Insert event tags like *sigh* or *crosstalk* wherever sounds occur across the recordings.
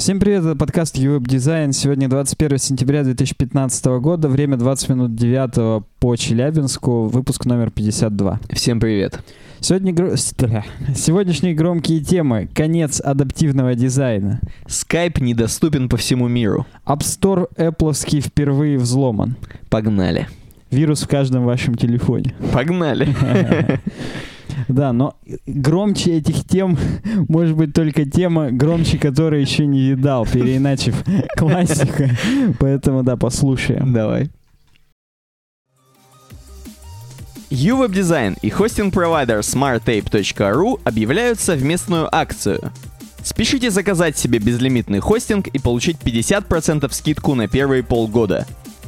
Всем привет, это подкаст Ювеб Дизайн. Сегодня 21 сентября 2015 года, время 20 минут 9 по Челябинску, выпуск номер 52. Всем привет. Сегодня гро... Сегодняшние громкие темы. Конец адаптивного дизайна. Skype недоступен по всему миру. App Store Apple впервые взломан. Погнали. Вирус в каждом вашем телефоне. Погнали. *laughs* Да, но громче этих тем *laughs* может быть только тема, громче которой еще не видал, переиначив *laughs* классика. Поэтому, да, послушаем. Давай. UWeb Design и хостинг-провайдер smarttape.ru объявляют совместную акцию. Спешите заказать себе безлимитный хостинг и получить 50% скидку на первые полгода.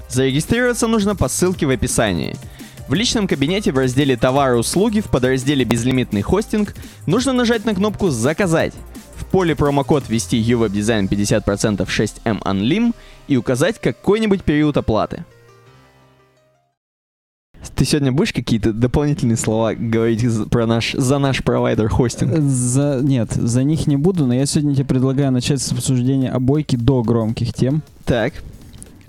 Зарегистрироваться нужно по ссылке в описании – в личном кабинете в разделе «Товары и услуги» в подразделе «Безлимитный хостинг» нужно нажать на кнопку «Заказать». В поле промокод ввести UWebDesign 50% 6M Unlim и указать какой-нибудь период оплаты. Ты сегодня будешь какие-то дополнительные слова говорить про наш, за наш провайдер хостинг? За, нет, за них не буду, но я сегодня тебе предлагаю начать с обсуждения обойки до громких тем. Так.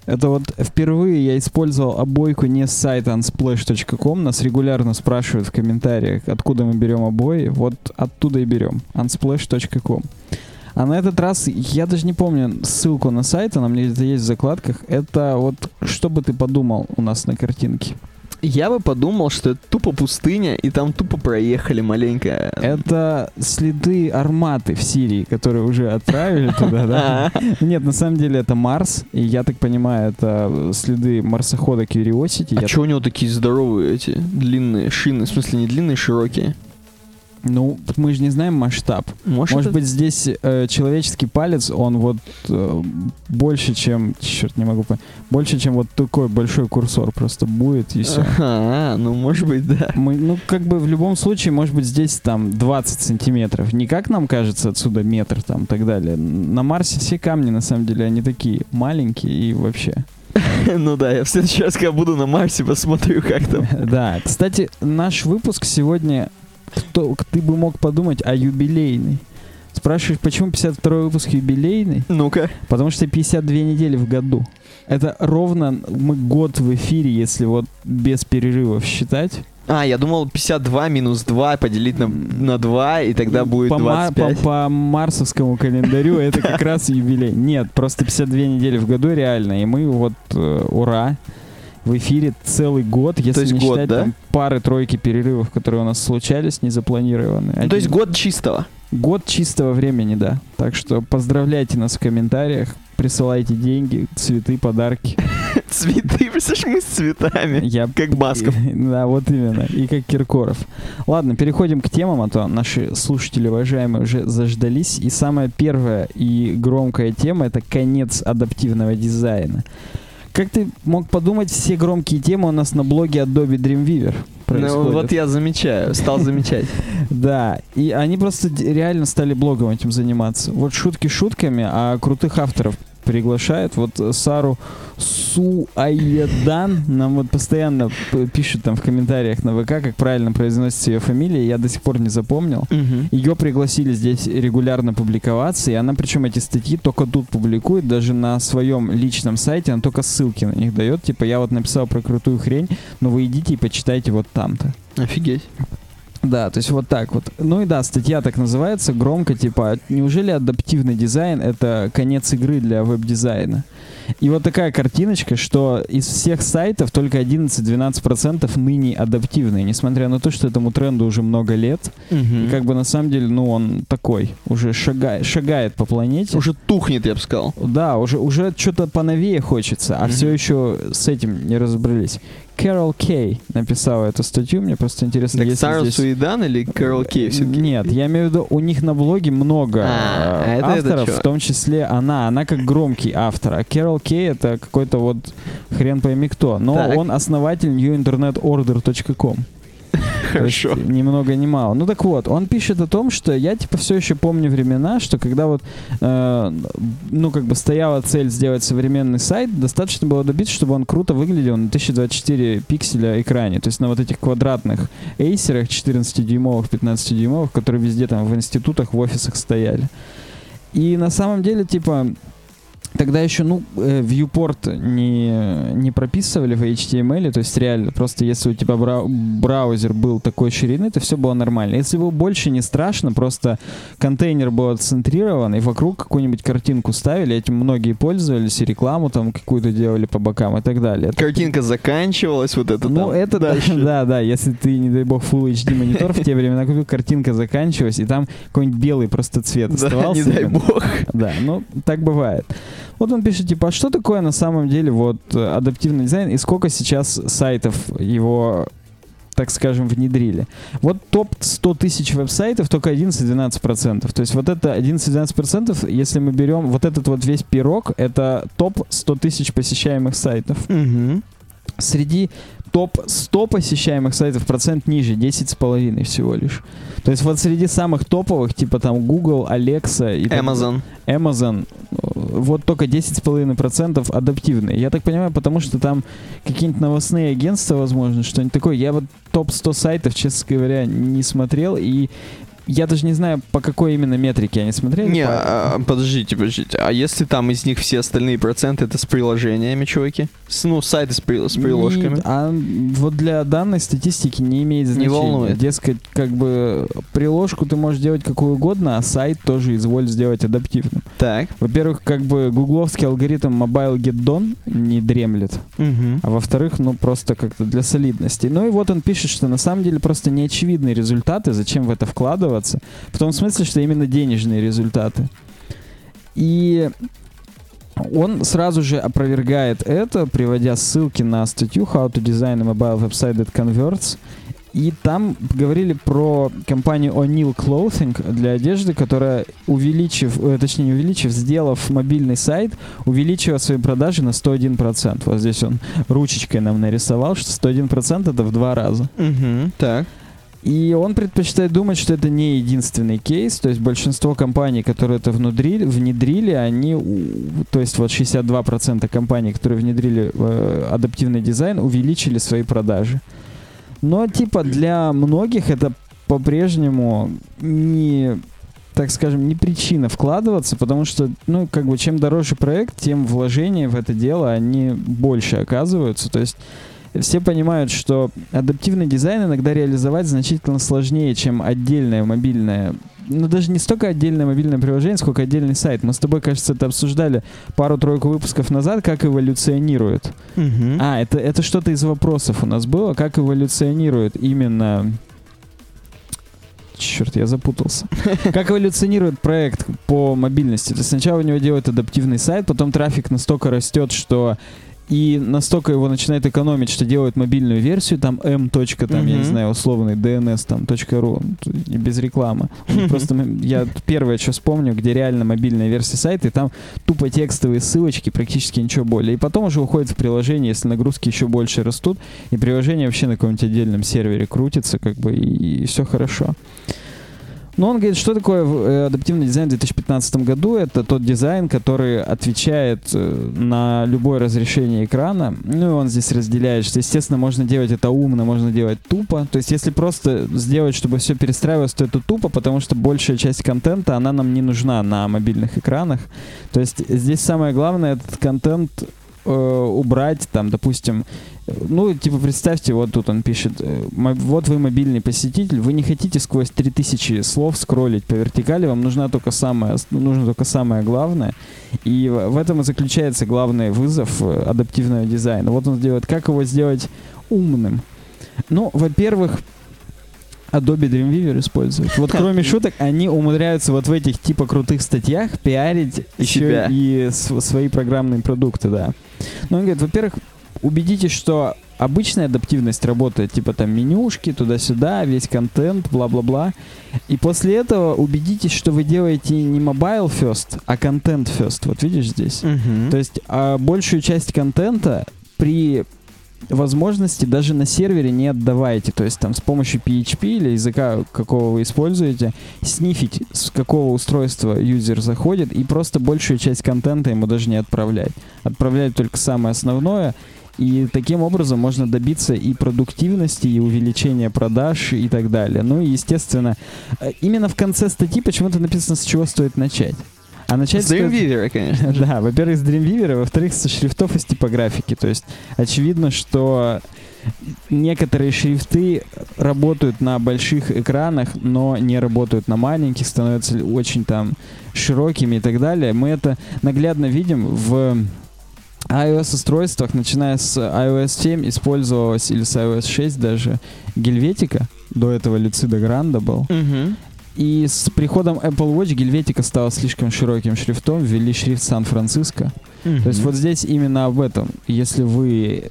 Это вот впервые я использовал обойку не с сайта unsplash.com. Нас регулярно спрашивают в комментариях, откуда мы берем обои. Вот оттуда и берем. unsplash.com. А на этот раз, я даже не помню ссылку на сайт, она мне где-то есть в закладках. Это вот, что бы ты подумал у нас на картинке? Я бы подумал, что это тупо пустыня, и там тупо проехали маленько. Это следы арматы в Сирии, которые уже отправили *laughs* туда, да? Нет, на самом деле это Марс, и я так понимаю, это следы марсохода Curiosity. А что у него такие здоровые эти длинные шины? В смысле, не длинные, широкие? Ну, мы же не знаем масштаб. Может, Может это... быть, здесь э, человеческий палец, он вот э, больше, чем... Черт, не могу понять. Больше, чем вот такой большой курсор просто будет, и все. А, ну, может быть, да. Мы, ну, как бы в любом случае, может быть, здесь там 20 сантиметров. Не как нам кажется отсюда метр там и так далее. На Марсе все камни, на самом деле, они такие маленькие и вообще... *laughs* Ну да, я в следующий раз, когда буду на Марсе, посмотрю, как там. *laughs* Да, кстати, наш выпуск сегодня кто, ты бы мог подумать, а юбилейный? Спрашиваешь, почему 52 выпуск юбилейный? Ну-ка. Потому что 52 недели в году. Это ровно мы год в эфире, если вот без перерывов считать. А, я думал 52 минус 2 поделить на, на 2, и тогда будет по 25. По, по марсовскому календарю это как раз юбилей. Нет, просто 52 недели в году реально, и мы вот, э, ура, в эфире целый год, если то есть не год, считать да? там пары-тройки перерывов, которые у нас случались, незапланированные. Ну, то есть год чистого? Год чистого времени, да. Так что поздравляйте нас в комментариях, присылайте деньги, цветы, подарки. *laughs* Цветы, представляешь, мы с цветами. Я... Как Басков. *laughs* Да, вот именно. И как Киркоров. Ладно, переходим к темам, а то наши слушатели, уважаемые, уже заждались. И самая первая и громкая тема — это конец адаптивного дизайна. Как ты мог подумать, все громкие темы у нас на блоге Adobe Dreamweaver происходят. Ну, вот я замечаю, стал замечать. *laughs* Да, и они просто реально стали блогом этим заниматься. Вот шутки шутками, а крутых авторов приглашает. Вот Сару Суаедан нам вот постоянно пишет там в комментариях на ВК, как правильно произносится ее фамилия. Я до сих пор не запомнил. Угу. Ее пригласили здесь регулярно публиковаться, и она причем эти статьи только тут публикует, даже на своем личном сайте, она только ссылки на них дает. Типа, я вот написал про крутую хрень, но вы идите и почитайте вот там-то. Офигеть. Да, то есть вот так вот. Ну и да, статья так называется, громко, типа, неужели адаптивный дизайн — это конец игры для веб-дизайна? И вот такая картиночка, что из всех сайтов только 11-12% ныне адаптивные, несмотря на то, что этому тренду уже много лет. Угу. И как бы на самом деле, ну, он такой, уже шагает, шагает по планете. Уже тухнет, я бы сказал. Да, уже, уже что-то поновее хочется, а угу. все еще с этим не разобрались. Кэрол Кей написала эту статью, мне просто интересно. Так Сара здесь... Суидан или Кэрол Кей все-таки? Нет, я имею в виду, у них на блоге много а, э, авторов, это в том числе она, она как громкий автор, а Кэрол Кей это какой-то вот хрен пойми кто, но так. он основатель newinternetorder.com. Хорошо. Ни много ни мало. Ну так вот, он пишет о том, что я типа все еще помню времена, что когда вот, э, ну как бы стояла цель сделать современный сайт, достаточно было добиться, чтобы он круто выглядел на 1024 пикселя экране. То есть на вот этих квадратных эйсерах 14-дюймовых, 15-дюймовых, которые везде там в институтах, в офисах стояли. И на самом деле, типа, Тогда еще, ну, э, viewport не, не прописывали в HTML, то есть реально, просто если у тебя брау- браузер был такой ширины, то все было нормально. Если было больше, не страшно, просто контейнер был отцентрирован, и вокруг какую-нибудь картинку ставили, этим многие пользовались, и рекламу там какую-то делали по бокам и так далее. Это- Картинка заканчивалась, вот это ну, там это да, дальше. *laughs* да, да, если ты, не дай бог, Full HD монитор в те времена купил, картинка заканчивалась, и там какой-нибудь белый просто цвет Да, оставался. не дай бог. *laughs* Да, ну так бывает. Вот он пишет, типа, а что такое на самом деле вот э, адаптивный дизайн и сколько сейчас сайтов его, так скажем, внедрили? Вот топ 100 тысяч веб-сайтов только 11-12%. То есть вот это 11-12%, если мы берем вот этот вот весь пирог, это топ 100 тысяч посещаемых сайтов. Мгм. Среди топ 100 посещаемых сайтов процент ниже, 10,5 всего лишь. То есть вот среди самых топовых, типа там Google, Alexa и Amazon. Amazon, э, вот только 10,5% адаптивные. Я так понимаю, потому что там какие-нибудь новостные агентства, возможно, что-нибудь такое. Я вот топ-100 сайтов, честно говоря, не смотрел, и я даже не знаю, по какой именно метрике они смотрели. Не, По- а, подождите, подождите. А если там из них все остальные проценты это с приложениями, чуваки? С, ну, сайты с, при- с приложками. Не- а вот для данной статистики не имеет значения. волнует. Дескать, как бы приложку ты можешь делать какую угодно, а сайт тоже изволь сделать адаптивным. Так. Во-первых, как бы гугловский алгоритм Mobile Get Done не дремлет. Мгм. А во-вторых, ну просто как-то для солидности. Ну и вот он пишет, что на самом деле просто неочевидные результаты, зачем в это вкладываться. В том смысле, что именно денежные результаты. И он сразу же опровергает это, приводя ссылки на статью How to Design a Mobile Website that Converts. И там говорили про компанию O'Neill Clothing для одежды, которая, увеличив, э, точнее не увеличив, сделав мобильный сайт, увеличила свои продажи на 101%. Вот здесь он ручечкой нам нарисовал, что 101% это в два раза. Мгм. Так. И он предпочитает думать, что это не единственный кейс, то есть большинство компаний, которые это внедрили, внедрили они, то есть вот 62% компаний, которые внедрили э, адаптивный дизайн, увеличили свои продажи. Но типа для многих это по-прежнему не так скажем, не причина вкладываться, потому что, ну, как бы, чем дороже проект, тем вложения в это дело, они больше оказываются. То есть все понимают, что адаптивный дизайн иногда реализовать значительно сложнее, чем отдельное мобильное ну, даже не столько отдельное мобильное приложение, сколько отдельный сайт. Мы с тобой, кажется, это обсуждали пару-тройку выпусков назад, как эволюционирует. Мгм. А, это, это что-то из вопросов у нас было, как эволюционирует именно... Черт, я запутался. *laughs* Как эволюционирует проект по мобильности? То есть сначала у него делают адаптивный сайт, потом трафик настолько растет, что и настолько его начинает экономить, что делают мобильную версию, там m. точка, там, я не знаю, условный DNS, там, .ru, и без рекламы. *laughs* Просто м- я первое, что вспомню, где реально мобильная версия сайта, и там тупо текстовые ссылочки, практически ничего более. И потом уже уходит в приложение, если нагрузки еще больше растут, и приложение вообще на каком-нибудь отдельном сервере крутится, как бы, и, все хорошо. Но он говорит, что такое э, адаптивный дизайн в 2015 году? Это тот дизайн, который отвечает э, на любое разрешение экрана. Ну и он здесь разделяет, что, естественно, можно делать это умно, можно делать тупо. То есть, если просто сделать, чтобы все перестраивалось, то это тупо, потому что большая часть контента, она нам не нужна на мобильных экранах. То есть, здесь самое главное этот контент э, убрать, там, допустим, ну, типа, представьте, вот тут он пишет, э, вот вы мобильный посетитель, вы не хотите сквозь 3000 слов скроллить по вертикали, вам нужна только самое, ос- нужно только самое главное, и в этом и заключается главный вызов э, адаптивного дизайна. Вот он сделает, как его сделать умным. Ну, во-первых, Adobe Dreamweaver используют. Вот кроме *laughs* шуток, они умудряются вот в этих типа крутых статьях пиарить еще Себя. и св- свои программные продукты, да. Ну, он говорит, во-первых, убедитесь, что обычная адаптивность работает, типа там менюшки, туда-сюда, весь контент, бла-бла-бла. И после этого убедитесь, что вы делаете не mobile first, а content first. Вот видишь здесь? Мгм. То есть а, большую часть контента при возможности даже на сервере не отдавайте. То есть там с помощью PHP или языка, какого вы используете, снифить, с какого устройства юзер заходит, и просто большую часть контента ему даже не отправлять. Отправлять только самое основное, и таким образом можно добиться и продуктивности, и увеличения продаж, и так далее. Ну и, естественно, э, именно в конце статьи почему-то написано, с чего стоит начать. А начать С стоит- Dreamweaver, конечно. *laughs* Да, во-первых, с Dreamweaver, во-вторых, со шрифтов из типографики. То есть очевидно, что некоторые шрифты работают на больших экранах, но не работают на маленьких, становятся очень там широкими и так далее. Мы это наглядно видим в iOS-устройствах, начиная с iOS 7 использовалась, или с iOS 6 даже, гельветика. До этого Люцида Гранда был. Мгм. И с приходом Apple Watch гельветика стала слишком широким шрифтом, ввели шрифт Сан-Франциско. То есть вот здесь именно об этом. Если вы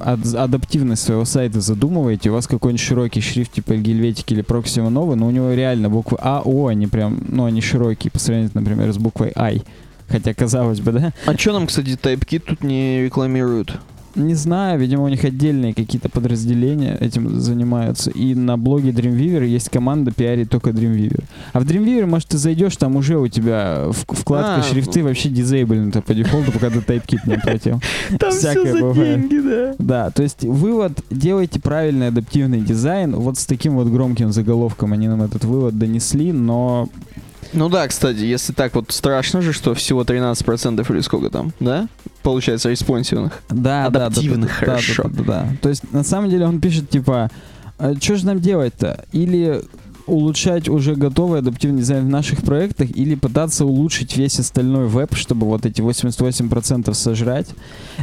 ад- адаптивность своего сайта задумываете, у вас какой-нибудь широкий шрифт типа гельветики или Proxima Nova, но у него реально буквы А, О, они прям, ну, они широкие по сравнению, например, с буквой I. Хотя, казалось бы, да? А что нам, кстати, TypeKit тут не рекламируют? Не знаю, видимо, у них отдельные какие-то подразделения этим занимаются. И на блоге Dreamweaver есть команда пиарить только Dreamweaver. А в Dreamweaver, может, ты зайдешь, там уже у тебя вкладка А, шрифты вообще дизейблена по дефолту, пока ты TypeKit не оплатил. *laughs* Там Всякое все за бывает. деньги, да. Да, то есть вывод, делайте правильный адаптивный дизайн. Вот с таким вот громким заголовком они нам этот вывод донесли, но Ну да, кстати, если так вот страшно же, что всего 13% или сколько там, да? Получается, респонсивных. да, да, да, да, хорошо. Да, да, да, да. То есть на самом деле он пишет типа, что же нам делать-то? Или улучшать уже готовый адаптивный дизайн в наших проектах, или пытаться улучшить весь остальной веб, чтобы вот эти 88% сожрать.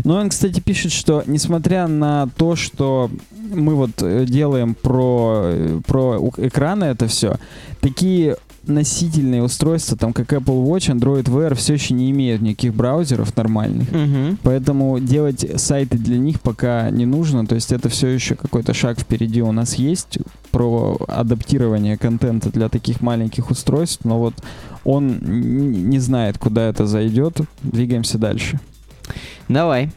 Но он, кстати, пишет, что несмотря на то, что мы вот э, делаем про, э, про экраны это все, такие носительные устройства, там как Apple Watch, Android Wear, все еще не имеют никаких браузеров нормальных. Угу. Поэтому делать сайты для них пока не нужно. То есть это все еще какой-то шаг впереди у нас есть про адаптирование контента для таких маленьких устройств. Но вот он не знает, куда это зайдет. Двигаемся дальше. Давай.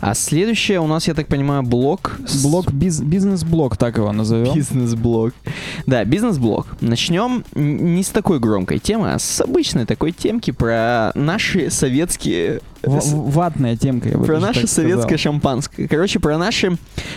А следующее у нас, я так понимаю, блок. Блок биз- бизнес-блок, так его назовем. Бизнес-блок. Да, бизнес-блок. Начнем не с такой громкой темы, а с обычной такой темки про наши советские... Ватная темка, я бы Про наше советское шампанское. Короче, про, наши,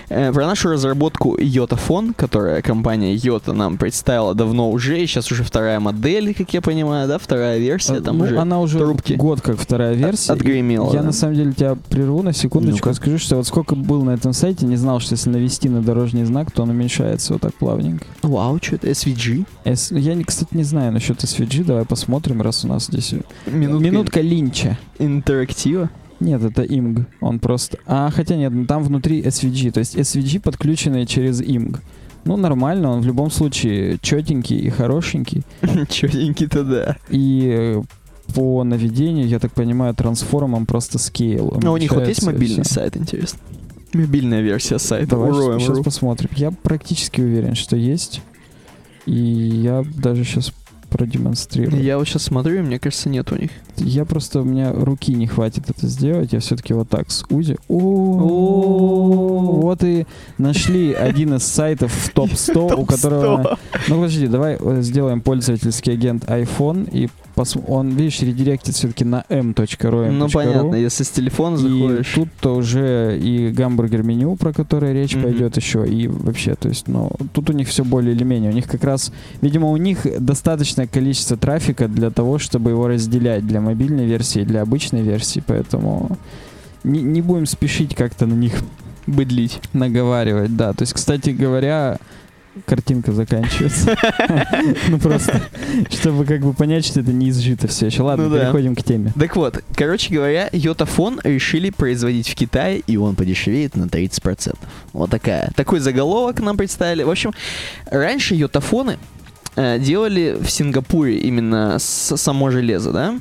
э, про нашу разработку Йотафон, которая компания Йота нам представила давно уже, и сейчас уже вторая модель, как я понимаю, да, вторая версия, там ну, уже она уже трубки. год как вторая версия. отгремела, Я да. на самом деле тебя прерву на секундочку и скажу, что вот сколько был на этом сайте, не знал, что если навести на дорожный знак, то он уменьшается вот так плавненько. Вау, что это, SVG? С- Я, кстати, не знаю насчет SVG, давай посмотрим, раз у нас здесь... Минутка, Минутка линча. Интерактива. Нет, это IMG. Он просто... А, хотя нет, ну, там внутри SVG. То есть SVG подключенный через IMG. Ну, нормально, он в любом случае четенький и хорошенький. *laughs* Чётенький-то да. И по наведению, я так понимаю, трансформом просто скейл. А у них вот есть мобильный всё. сайт, интересно? Мобильная версия сайта. Давай Уроем сейчас посмотрим. Я практически уверен, что есть. И я даже сейчас продемонстрирую. Я вот сейчас смотрю, и мне кажется, нет у них. Я просто, у меня руки не хватит это сделать. Я все-таки вот так с Узи. О. Вот и нашли один из сайтов в топ-100, *laughs* у которого... Ну, подожди, давай э, сделаем пользовательский агент iPhone, и пос- он, видишь, редиректит все-таки на m.ru. Ну понятно, если с телефона И заходишь. тут-то уже и гамбургер меню, про которое речь Мгм. пойдет еще, и вообще, то есть, ну, тут у них все более или менее. У них как раз, видимо, у них достаточное количество трафика для того, чтобы его разделять для мобильной версии и для обычной версии, поэтому не, не будем спешить как-то на них быдлить. наговаривать, да. То есть, кстати говоря, картинка заканчивается. *laughs* Ну просто, чтобы как бы понять, что это не изжито все еще. Ладно, Ну переходим к теме. Так вот, короче говоря, Йотафон решили производить в Китае, и он подешевеет на 30%. Вот такая. Такой заголовок нам представили. В общем, раньше йотафоны э, делали в Сингапуре именно с само железо, да?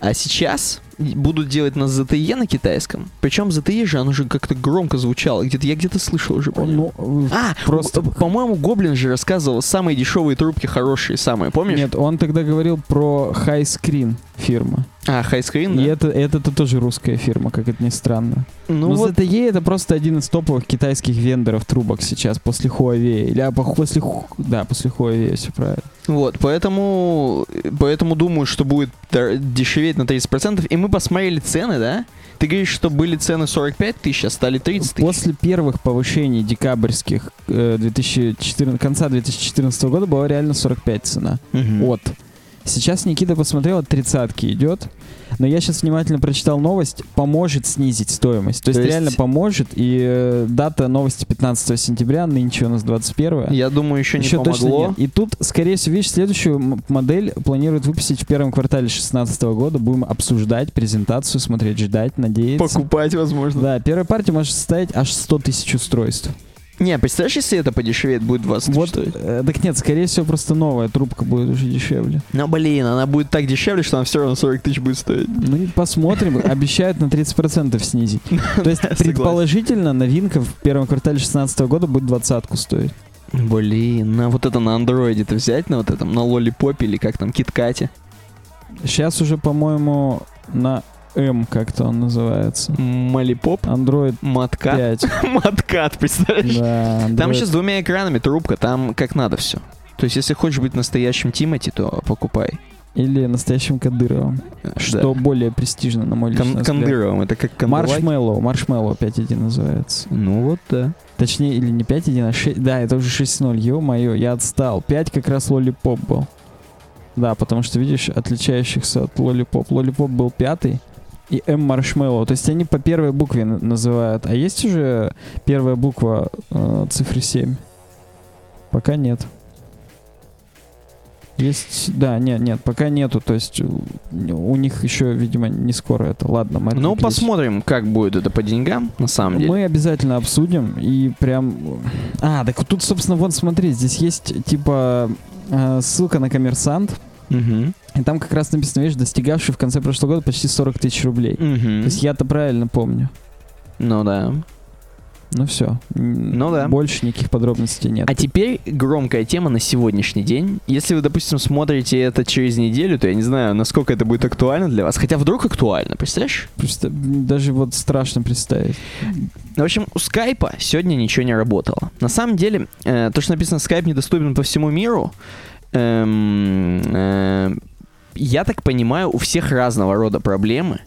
А сейчас будут делать на ZTE на китайском. Причем ZTE же, оно же как-то громко звучало. Где-то я где-то слышал уже про него. Ну, А, просто- г- по-моему, Гоблин же рассказывал, самые дешевые трубки хорошие, самые, помнишь? Нет, он тогда говорил про High Screen фирма. А, хайскрин, И да? это, это, то тоже русская фирма, как это ни странно. Ну Но вот, ZTE это просто один из топовых китайских вендоров трубок сейчас после Huawei. Или а, по- после, да, после Huawei, все правильно. вот, поэтому, поэтому думаю, что будет дешеветь на 30%. И мы посмотрели цены, да? Ты говоришь, что были цены 45 тысяч, а стали 30 тысяч. После первых повышений декабрьских э, 2014, конца 2014 года была реально 45 цена. Мгм. От. Сейчас Никита посмотрел, от тридцатки идет. Но я сейчас внимательно прочитал новость, поможет снизить стоимость. То есть, То есть- реально поможет. И э, дата новости 15 сентября, нынче у нас 21 Я думаю, еще не Еще точно помогло. нет. И тут, скорее всего, видишь, следующую модель планируют выпустить в первом квартале 2016 года. Будем обсуждать презентацию, смотреть, ждать, надеяться. Покупать, возможно. Да, первая партия может составить аж 100 тысяч устройств. Не, представляешь, если это подешевеет, будет 20 тысяч Вот, стоить? э, так нет, скорее всего, просто новая трубка будет уже дешевле. Но, блин, она будет так дешевле, что она все равно 40 тысяч будет стоить. Ну посмотрим, *laughs* обещают на 30% снизить. *laughs* То есть, предположительно, новинка в первом квартале 2016 года будет двадцатку стоить. Блин, на вот это на андроиде-то взять, на вот этом, на лолипопе или как там, киткате. Сейчас уже, по-моему, на М как-то он называется. Малипоп, Android маткат. 5. *laughs* Маткат, представляешь? Да, Там Android сейчас двумя экранами трубка, там как надо все. То есть, если хочешь быть настоящим Тимати, то покупай. Или настоящим Кадыровым. Что более престижно, на мой Да. личный Кон- взгляд. Кандыровым, это как кандалаки. Marshmallow, Marshmallow 5.1 называется. Ну вот, да. Точнее, или не 5.1, а 6. Да, это уже 6.0. Ё-моё, я отстал. 5 как раз Lollipop был. Да, потому что, видишь, отличающихся от Lollipop. Lollipop был пятый и М Marshmallow. То есть они по первой букве называют. А есть уже первая буква э, цифры 7? Пока нет. Есть, да, нет, нет, пока нету, то есть у, них еще, видимо, не скоро это. Ладно, мы Ну, посмотрим, как будет это по деньгам, на самом деле. Мы обязательно обсудим и прям... А, так тут, собственно, вот смотри, здесь есть типа э, ссылка на коммерсант, Мгм. и там как раз написано, видишь, достигавший в конце прошлого года почти 40 тысяч рублей. То Мгм. есть я-то правильно помню. Ну да. Ну все. Ну да. Больше никаких подробностей нет. А теперь громкая тема на сегодняшний день. Если вы, допустим, смотрите это через неделю, то я не знаю, насколько это будет актуально для вас. Хотя вдруг актуально, представляешь? Просто даже вот страшно представить. В общем, у скайпа сегодня ничего не работало. На самом деле, э, то, что написано скайп недоступен по всему миру, эм, э, я так понимаю, у всех разного рода проблемы.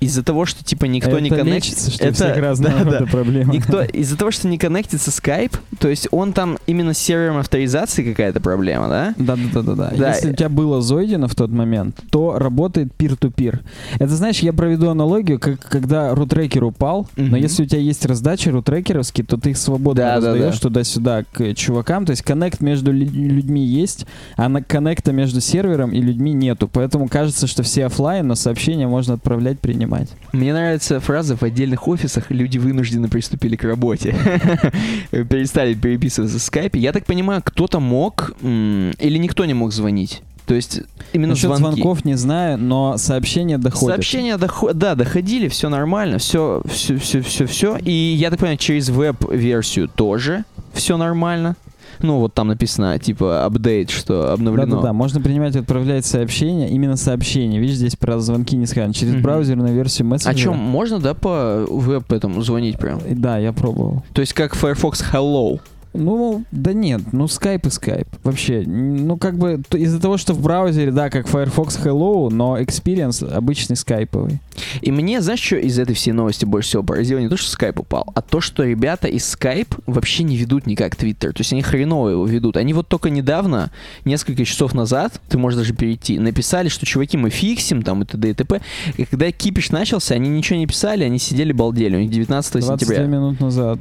Из-за того, что типа никто это не коннектится. что это- *laughs* разного да, да. проблемы. Никто, из-за того, что не коннектится скайп, то есть он там именно с сервером авторизации какая-то проблема, да? Да, да, да, да, да. Да. Если у тебя было залогинено в тот момент, то работает peer-to-peer. Это знаешь, я проведу аналогию, как когда рутрекер упал, но Мгм. если у тебя есть раздачи рутрекеровские, то ты их свободно Да, да, раздаешь да. туда-сюда к чувакам. То есть коннект между лю- людьми есть, а на коннекта между сервером и людьми нету. Поэтому кажется, что все оффлайн, но сообщения можно отправлять, принимать. Мне нравится фраза «в отдельных офисах люди вынуждены приступили к работе». *laughs* Перестали переписываться в скайпе. Я так понимаю, кто-то мог или никто не мог звонить. То есть именно Насчет звонки. звонков не знаю, но сообщения доходят. Сообщения дохо- да, доходили, все нормально, все, все, все, все, все. И я так понимаю, через веб-версию тоже все нормально. Ну, вот там написано, типа, апдейт, что обновлено. Да-да-да, можно принимать и отправлять сообщения, именно сообщения. Видишь, здесь про звонки не сказано. Через Мгм. браузерную версию А мессенджера. чем можно, да, по веб этому звонить прям? Да, я пробовал. То есть как Firefox Hello. Ну, да нет, ну скайп и скайп. Вообще, ну как бы из-за того, что в браузере, да, как Firefox Hello, но experience обычный скайповый. И мне, знаешь, что из этой всей новости больше всего поразило? Не то, что Skype упал, а то, что ребята из Skype вообще не ведут никак Twitter. То есть они хреново его ведут. Они вот только недавно, несколько часов назад, ты можешь даже перейти, написали, что чуваки, мы фиксим там и т.д. и т.п. И когда кипиш начался, они ничего не писали, они сидели балдели. У них 19 22 сентября. минут назад.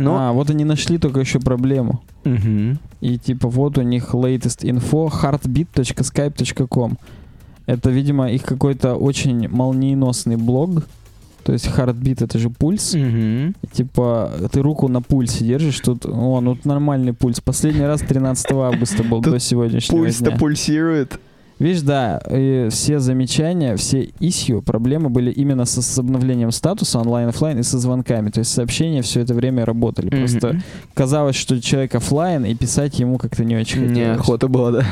Но... А, вот они нашли только еще проблему. Мгм. И типа вот у них latest info heartbeat.skype.com. Это, видимо, их какой-то очень молниеносный блог. То есть heartbeat это же пульс. И, типа, ты руку на пульсе держишь, тут, о, ну нормальный пульс. Последний раз 13 августа был до сегодняшнего Пульс-то дня. пульсирует. Видишь, да, и все замечания, все issue, проблемы были именно со, с обновлением статуса онлайн-оффлайн и со звонками. То есть сообщения все это время работали. Просто Мгм. казалось, что человек оффлайн, и писать ему как-то не очень хотелось. Неохота было, да.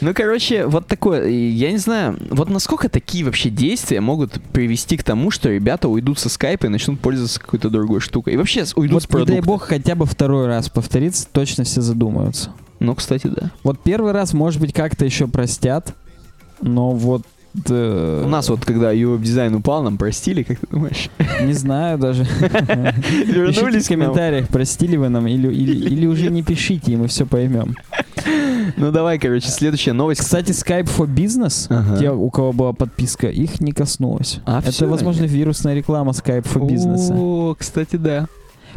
Ну, короче, вот такое. Я не знаю, вот насколько такие вообще действия могут привести к тому, что ребята уйдут со скайпа и начнут пользоваться какой-то другой штукой. И вообще с- уйдут Вот с не дай продукта. бог хотя бы второй раз повторится, точно все задумаются. Ну, кстати, да. Вот первый раз, может быть, как-то еще простят, но вот... э, У нас вот, когда UWeb дизайн упал, нам простили, как ты думаешь? Не знаю даже. *laughs* Вернулись в комментариях, простили вы нам или, или, или уже не пишите, и мы все поймем. Ну давай, короче, следующая новость. Кстати, Skype for Business, Ага. те, у кого была подписка, их не коснулось. А, Это, возможно, вирусная реклама Skype for Business. О, кстати, да.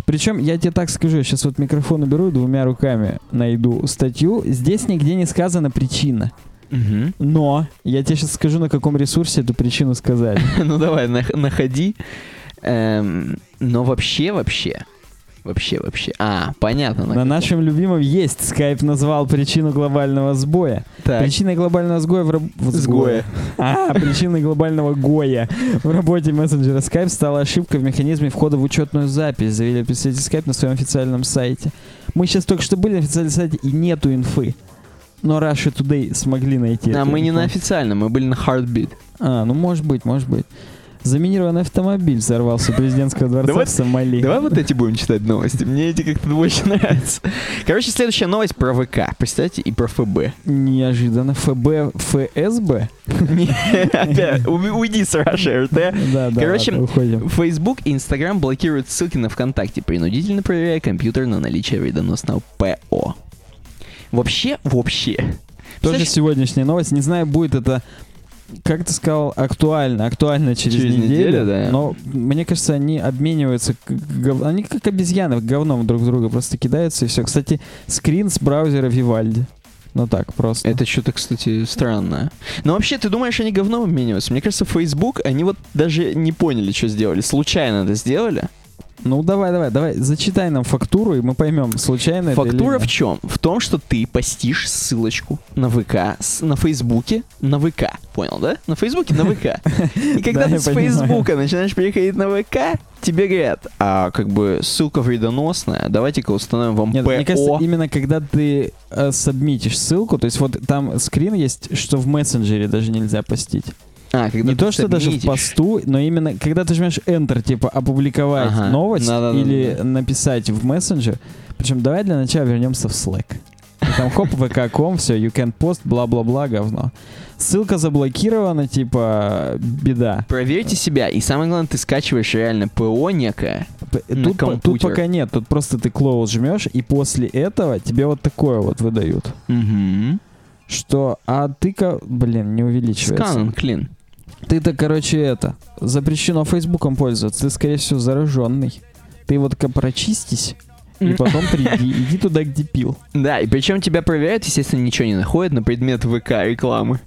Причем, я тебе так скажу, сейчас вот микрофон уберу, двумя руками найду статью. Здесь нигде не сказана причина. Мгм. Но я тебе сейчас скажу, на каком ресурсе эту причину сказали. *laughs* Ну давай, нах- находи. Эм, но вообще, вообще, вообще, вообще. А, понятно. на На нашем любимом есть. Skype назвал причину глобального сбоя. Так. Причиной глобального сгоя в раб- в- Сгоя. А, причиной глобального гоя в работе мессенджера Skype стала ошибка в механизме входа в учетную запись, заявили представители Skype на своем официальном сайте. Мы сейчас только что были на официальном сайте и нету инфы. Но Russia Today смогли найти. А мы не на официальном, мы были на Heartbeat. А, ну может быть, может быть. Заминированный автомобиль взорвался у президентского дворца Давай- в Сомали. Давай вот эти будем читать новости. Мне эти как-то больше *laughs* нравятся. Короче, следующая новость про ВК. Представьте, и про ФБ. Неожиданно. ФБ, ФСБ? *laughs* Опять, уйди с Russia РТ. Да, да, Короче, уходим. Facebook и Instagram блокируют ссылки на ВКонтакте, принудительно проверяя компьютер на наличие вредоносного ПО. Вообще, вообще. Тоже сегодняшняя новость. Не знаю, будет это, как ты сказал, актуально. Актуально через, Через неделю. неделю, да. Но мне кажется, они обмениваются, они как обезьяны, говном друг друга просто кидаются и все. Кстати, скрин с браузера Vivaldi. Ну так, просто. Это что-то, кстати, странное. Но вообще, ты думаешь, они говном обмениваются? Мне кажется, Facebook, они вот даже не поняли, что сделали. Случайно это сделали. Ну давай, давай, давай, зачитай нам фактуру, и мы поймем, случайно это Фактура в нет. чем? В том, что ты постишь ссылочку на ВК, с- на Фейсбуке, на ВК. Понял, да? На Фейсбуке, на ВК. *laughs* И когда Да, ты с. Фейсбука начинаешь переходить на ВК, тебе говорят, а как бы ссылка вредоносная, давайте-ка установим вам Нет, ПО. мне кажется, именно когда ты э, сабмитишь ссылку, то есть вот там скрин есть, что в мессенджере даже нельзя постить. А, когда не ты то, что даже в посту, но именно когда ты жмешь Enter, типа опубликовать Ага. новость Да-да-да-да. или написать в мессенджер. Причем давай для начала вернемся в Slack. И там хоп, *laughs* vk.com, все, you can post, бла-бла-бла, говно. Ссылка заблокирована, типа, беда. Проверьте себя, и самое главное, ты скачиваешь реально ПО некое. На Тут, по- тут пока нет, тут просто ты close жмешь, и после этого тебе вот такое вот выдают. Угу. Что, а ты-ка, блин, не увеличивается. Скан клин. Ты-то, короче, это, запрещено Фейсбуком пользоваться, ты, скорее всего, зараженный. Ты вот-ка прочистись, и потом приди, иди *laughs* туда, где пил. Да, и причем тебя проверяют, естественно, ничего не находят на предмет ВК рекламы.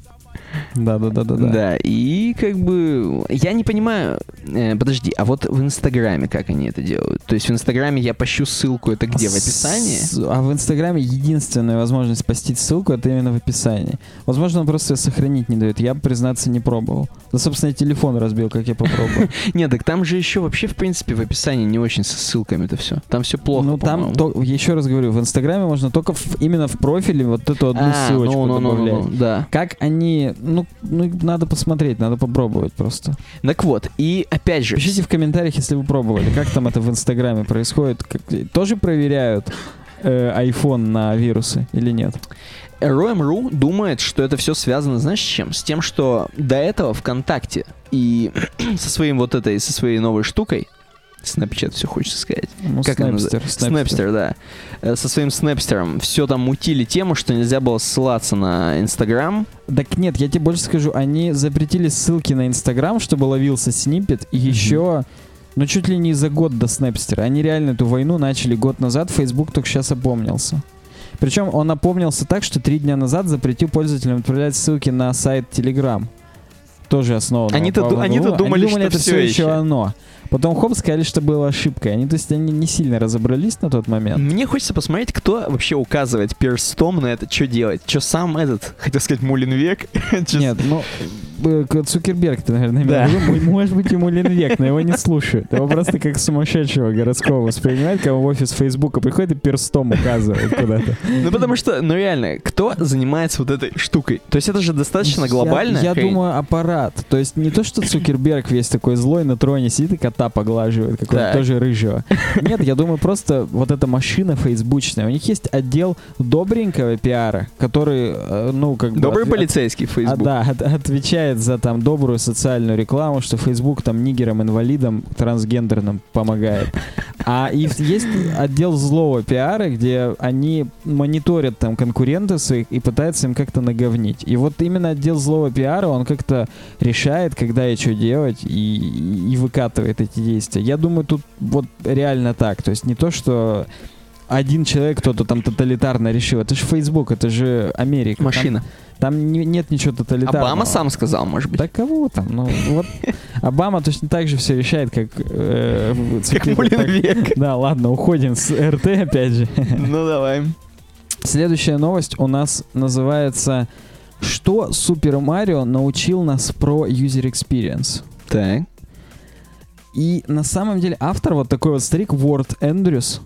Да-да-да-да-да. Да, и как бы я не понимаю. э, подожди, а вот в Инстаграме как они это делают? То есть в Инстаграме я пощу ссылку, это где? В описании? С- А в Инстаграме единственная возможность постить ссылку это именно в описании. Возможно, он просто её сохранить не дает. Я, признаться, не пробовал. Да, собственно, я телефон разбил, как я попробовал. *laughs* Нет, так там же еще вообще, в принципе, в описании не очень со ссылками это все. Там все плохо. Ну, там, еще раз говорю, в Инстаграме можно только именно в профиле вот эту одну А, ссылочку ну, ну, ну, ну, добавлять. да. Как они, ну, ну, надо посмотреть, надо попробовать просто. Так вот, и опять же, Пишите в комментариях, если вы пробовали, как там это в Инстаграме происходит. Как- тоже проверяют э, iPhone на вирусы или нет? ROM.ru думает, что это все связано, знаешь, с чем? С тем, что до этого ВКонтакте и *clears throat* со своим вот этой, со своей новой штукой, Snapchat все хочется сказать. Ну, Как она Снэпстер, Снэпстер, да. Э, Со своим Снэпстером все там мутили тему, что нельзя было ссылаться на Инстаграм. Так нет, я тебе больше скажу, они запретили ссылки на Инстаграм, чтобы ловился сниппет, и еще, ну чуть ли не за год до Снэпстера. Они реально эту войну начали год назад, Facebook только сейчас опомнился. Причем он опомнился так, что три дня назад запретил пользователям отправлять ссылки на сайт Telegram. Тоже основано. Они-то ду- они-то думали, что это все еще еще. оно. Потом хоп, сказали, что было ошибкой. Они, то есть, они не сильно разобрались на тот момент. Мне хочется посмотреть, кто вообще указывает перстом на это, что делать. Что сам этот, хотел сказать, Мулинвек. *laughs* Нет, ну, Цукерберг, ты, наверное, имел Да. в виду. Может быть, ему Ленвек, но его не слушают. Его просто как сумасшедшего городского воспринимают, когда в офис Фейсбука приходит и перстом указывает куда-то. Ну потому что, ну реально, кто занимается вот этой штукой? То есть это же достаточно глобально. Я, я думаю, аппарат. То есть не то, что Цукерберг весь такой злой на троне сидит и кота поглаживает, какого-то Так. тоже рыжего. Нет, я думаю, просто вот эта машина фейсбучная. У них есть отдел добренького пиара, который, э, ну, как бы... Добрый полицейский Facebook. да, от- отвечает за там добрую социальную рекламу, что Facebook там нигерам, инвалидам, трансгендерным помогает. А есть отдел злого пиара, где они мониторят там конкурентов своих и пытаются им как-то наговнить. И вот именно отдел злого пиара, он как-то решает, когда и что делать, и, и выкатывает эти действия. Я думаю, тут вот реально так. То есть не то, что один человек кто-то там тоталитарно решил. Это же Facebook, это же Америка. Там- Машина. Там, не- нет ничего тоталитарного. Обама сам сказал, может быть. Да кого там? Ну, вот Обама точно так же все решает, как... э, Как так- век. Да, ладно, уходим с РТ опять же. Ну давай. Следующая новость у нас называется «Что Супер Марио научил нас про user experience?» Так. И на самом деле автор, вот такой вот старик, Уорд Эндрюс,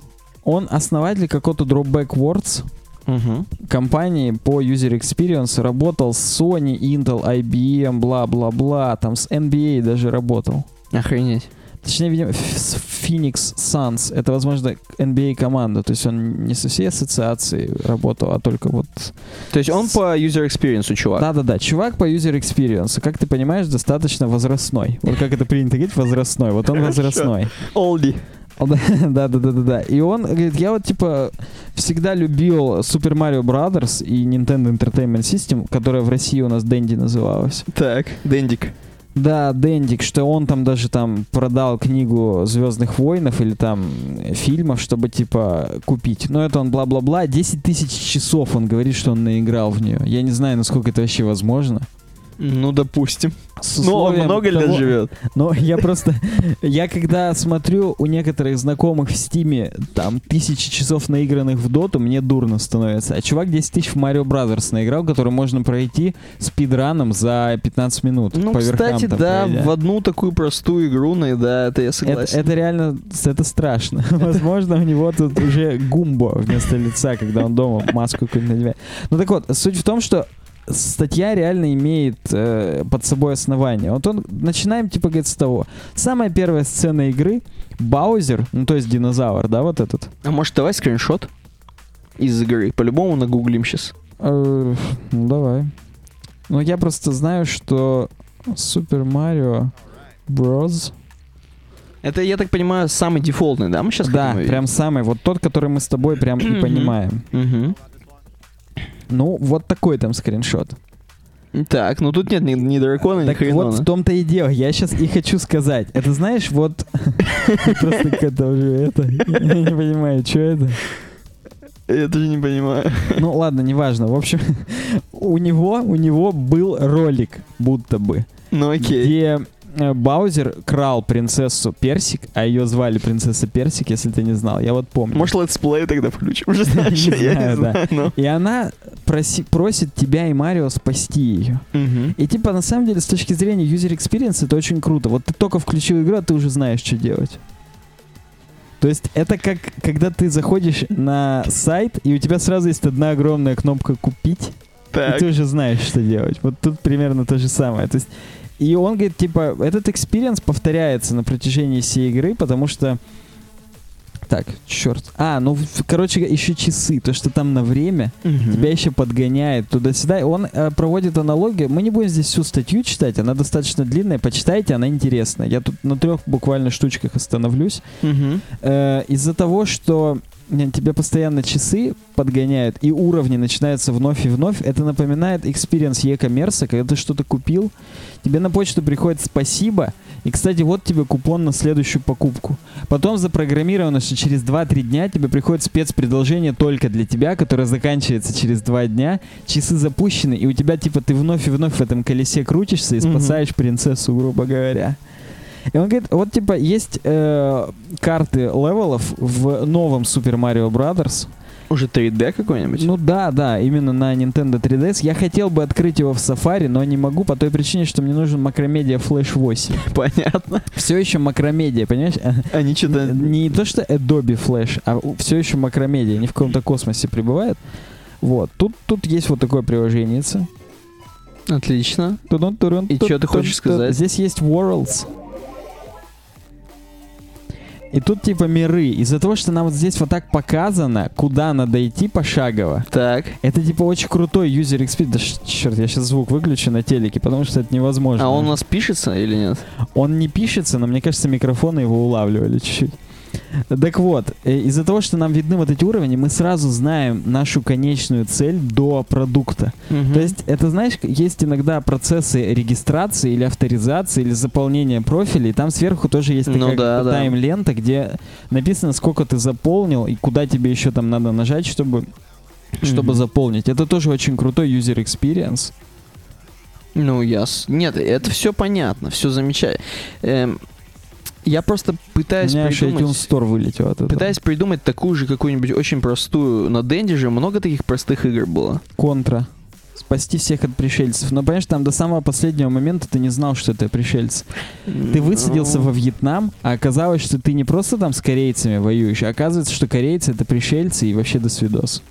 он основатель какого-то Dropback Words, Угу. компании по user experience, работал с Sony, Intel, IBM, бла-бла-бла, там с NBA даже работал. Охренеть. Точнее, видимо, с Phoenix Suns. Это, возможно, NBA команда. То есть он не со всей ассоциацией работал, а только вот... То есть он по user experience, чувак. Да-да-да, чувак по user experience. Как ты понимаешь, достаточно возрастной. Вот как это принято говорить, возрастной. Вот он возрастной. Олди. Да, да, да, да, да. И он говорит, я вот типа всегда любил Super Mario Brothers и Nintendo Entertainment System, которая в России у нас Дэнди называлась. Так, Дендик. Да, Дендик, что он там даже там продал книгу Звездных войнов или там фильмов, чтобы типа купить. Но это он бла-бла-бла. 10 тысяч часов он говорит, что он наиграл в нее. Я не знаю, насколько это вообще возможно. Ну, допустим. Ну, он условием много лет того- живет. Но я просто... Я когда смотрю у некоторых знакомых в Стиме там тысячи часов наигранных в доту, мне дурно становится. А чувак 10 тысяч в Mario Brothers наиграл, который можно пройти спидраном за 15 минут. Ну, по верхам кстати, там да, пройдя. в одну такую простую игру, ну, да, это я Это, согласен. это реально, это страшно. Возможно, у него тут уже гумбо вместо лица, когда он дома маску какую-нибудь надевает. Ну так вот, суть в том, что статья реально имеет э, под собой основание. Вот он, начинаем, типа, говорит, с того. Самая первая сцена игры, Баузер, ну то есть динозавр, да, вот этот. А может, давай скриншот из игры? По-любому нагуглим сейчас. Э, ну давай. Ну я просто знаю, что Супер Марио Броз. Это, я так понимаю, самый дефолтный, да? Мы сейчас Да, прям самый, вот тот, который мы с тобой прям и *clears throat* понимаем. Ну, вот такой там скриншот. Так, ну тут нет ни, ни дракона, ни Так вот хренона. в том-то и дело. Я сейчас и хочу сказать. Это знаешь, вот... *laughs* Просто это... Я не понимаю, что это. Я тоже не понимаю. Ну ладно, неважно. В общем, *laughs* у него, у него был ролик, будто бы, Ну окей. где Баузер крал принцессу Персик, а ее звали принцесса Персик, если ты не знал. Я вот помню. Может, летсплей тогда включим? *laughs* Уже знаешь, я не знаю. И она проси- просит тебя и Марио спасти ее. И типа, на самом деле, с точки зрения user experience, это очень круто. Вот ты только включил игру, а ты уже знаешь, что делать. То есть это как, когда ты заходишь на сайт, и у тебя сразу есть одна огромная кнопка «Купить», и Так. ты уже знаешь, что делать. Вот тут примерно то же самое. То есть, и он говорит, типа, этот experience повторяется на протяжении всей игры, потому что... Так, черт. А, ну, короче, еще часы. То, что там на время Мгм. тебя еще подгоняет туда-сюда. И Он э, проводит аналогию. Мы не будем здесь всю статью читать, она достаточно длинная. Почитайте, она интересная. Я тут на трех буквально штучках остановлюсь. Мгм. Э, из-за того, что тебе постоянно часы подгоняют, и уровни начинаются вновь и вновь, это напоминает experience e-commerce, когда ты что-то купил, тебе на почту приходит спасибо, и, кстати, вот тебе купон на следующую покупку. Потом запрограммировано, что через 2-3 дня тебе приходит спецпредложение только для тебя, которое заканчивается через 2 дня, часы запущены, и у тебя, типа, ты вновь и вновь в этом колесе крутишься и спасаешь принцессу, грубо говоря. И он говорит, вот типа есть э, карты level ов в новом Super Mario Brothers. Уже 3D какой-нибудь? Ну да, да, именно на Nintendo 3DS. Я хотел бы открыть его в Safari, но не могу по той причине, что мне нужен Macromedia Flash 8. *laughs* Понятно. Все еще Macromedia, понимаешь? Они что-то... Не то, что Adobe Flash, а все еще Macromedia. Они в каком-то космосе пребывают. Вот. Тут, тут есть вот такое приложение. Отлично. И чё ты хочешь сказать? Здесь есть Worlds. И тут типа миры. Из-за того, что нам вот здесь вот так показано, куда надо идти пошагово, Так. это типа очень крутой user experience. Да черт, я сейчас звук выключу на телеке, потому что это невозможно. А он у нас пишется или нет? Он не пишется, но мне кажется, микрофоны его улавливали чуть-чуть. Так вот, э, из-за того, что нам видны вот эти уровни, мы сразу знаем нашу конечную цель до продукта. То есть, это, знаешь, есть иногда процессы регистрации или авторизации, или заполнения профиля, и там сверху тоже есть Ну такая да, бы да. тайм-лента, где написано, сколько ты заполнил и куда тебе еще там надо нажать, чтобы, чтобы заполнить. Это тоже очень крутой user experience. Ну, я... с- Нет, это все понятно, все замечательно. Эм, я просто У пытаюсь меня еще придумать... iTunes Store вылетел от этого. Пытаюсь придумать такую же какую-нибудь очень простую. На Денди же много таких простых игр было. Контра. Спасти всех от пришельцев. Но, понимаешь, там до самого последнего момента ты не знал, что это пришельцы. Ты высадился Ну, во Вьетнам, а оказалось, что ты не просто там с корейцами воюешь, а оказывается, что корейцы это пришельцы и вообще до свидос.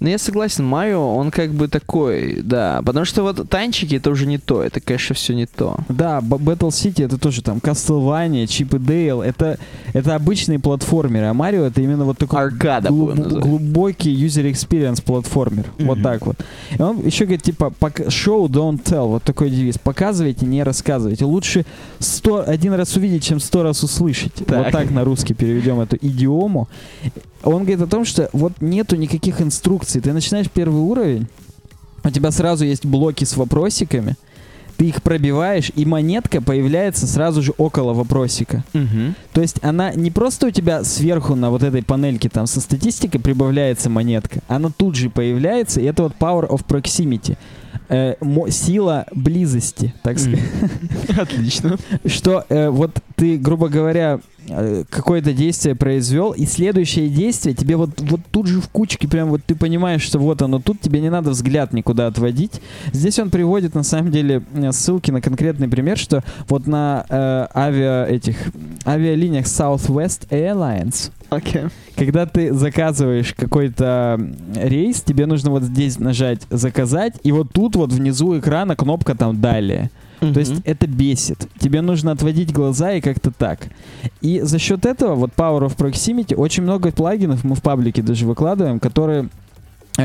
Ну, я согласен, Марио, он как бы такой, да. Потому что вот танчики это уже не то. Это, конечно, все не то. Да, Battle City это тоже там Castlevania, Чип и Дейл, это, это обычные платформеры, а Марио это именно вот такой Аркада глуб- глубокий user experience платформер. Вот Мгм. так вот. И он еще говорит, типа, show, don't tell. Вот такой девиз. Показывайте, не рассказывайте. Лучше сто, один раз увидеть, чем сто раз услышать. Так. Вот так на русский переведем эту идиому. Он говорит о том, что вот нету никаких инструкций. Ты начинаешь первый уровень, у тебя сразу есть блоки с вопросиками, ты их пробиваешь, и монетка появляется сразу же около вопросика. Мгм. То есть она не просто у тебя сверху на вот этой панельке там со статистикой прибавляется монетка, она тут же появляется, и это вот power of proximity. Э, сила близости, так сказать. *laughs* Отлично. Что э, вот ты, грубо говоря, э, какое-то действие произвел, и следующее действие тебе вот, вот тут же в кучке, прям вот ты понимаешь, что вот оно тут, тебе не надо взгляд никуда отводить. Здесь он приводит, на самом деле, э, ссылки на конкретный пример, что вот на э, авиа этих авиалиниях Southwest Airlines Окей. когда ты заказываешь какой-то рейс, тебе нужно вот здесь нажать «Заказать», и вот тут вот внизу экрана кнопка там «Далее». То есть это бесит. Тебе нужно отводить глаза и как-то так. И за счет этого, вот Power of Proximity, очень много плагинов мы в паблике даже выкладываем, которые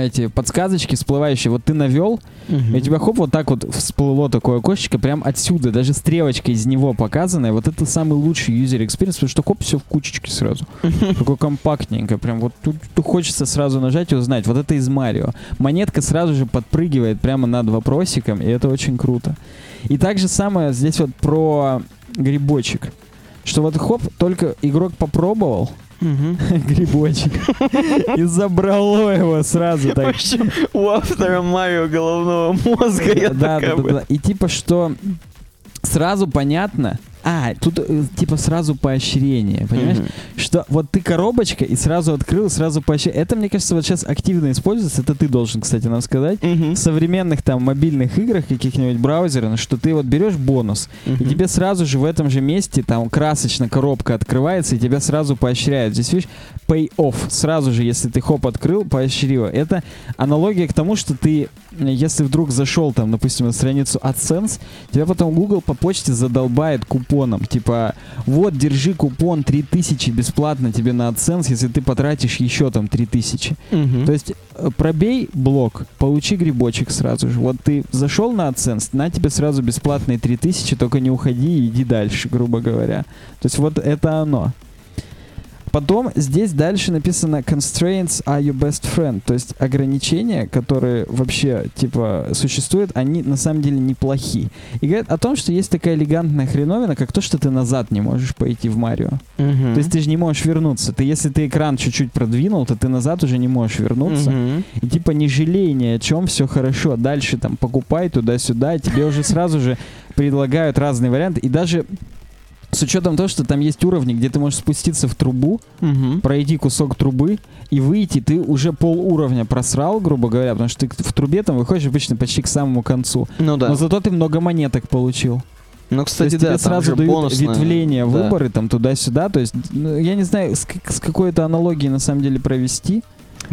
эти подсказочки всплывающие, вот ты навел, и у тебя хоп, вот так вот всплыло такое окошечко, прям отсюда, даже стрелочка из него показанная, вот это самый лучший user experience, потому что хоп, все в кучечке сразу. Такое компактненько, прям вот тут, тут хочется сразу нажать и узнать. Вот это из Марио. Монетка сразу же подпрыгивает прямо над вопросиком, и это очень круто. И так же самое здесь вот про грибочек. Что вот хоп, только игрок попробовал *laughs* грибочек и забрало его сразу так. у автора Марио головного мозга я Да, да. И типа что сразу понятно. А, тут э, типа сразу поощрение, понимаешь? Мгм. Что вот ты коробочка и сразу открыл, сразу поощрение. Это, мне кажется, вот сейчас активно используется. Это ты должен, кстати, нам сказать. Мгм. В современных там мобильных играх, каких-нибудь браузерах, что ты вот берешь бонус, и Мгм. тебе сразу же в этом же месте там красочно коробка открывается, и тебя сразу поощряют. Здесь, видишь, pay off. Сразу же, если ты хоп открыл, поощрило. Это аналогия к тому, что ты, если вдруг зашел там, допустим, на страницу AdSense, тебя потом Google по почте задолбает купоном. Типа, вот, держи купон 3000 бесплатно тебе на AdSense, если ты потратишь еще там 3000. Мгм. То есть э, пробей блок, получи грибочек сразу же. Вот ты зашел на AdSense, на тебе сразу бесплатные 3000, только не уходи и иди дальше, грубо говоря. То есть вот это оно. Потом здесь дальше написано constraints are your best friend, то есть ограничения, которые вообще типа существуют, они на самом деле неплохие. И говорят о том, что есть такая элегантная хреновина, как то, что ты назад не можешь пойти в Марио. Мгм. То есть ты же не можешь вернуться. Ты, если ты экран чуть-чуть продвинул, то ты назад уже не можешь вернуться. Мгм. И типа не жалей ни о чем, все хорошо. Дальше там покупай туда-сюда. Тебе уже сразу же предлагают разные варианты. И даже с учетом того, что там есть уровни, где ты можешь спуститься в трубу, Мгм. пройти кусок трубы и выйти, ты уже пол уровня просрал, грубо говоря, потому что ты в трубе там выходишь обычно почти к самому концу. Ну да. Но зато ты много монеток получил. Ну, То кстати, есть да, тебе сразу дают бонусные- ветвления, да. выборы там туда-сюда. То есть, ну, я не знаю, с, с какой-то аналогией на самом деле провести.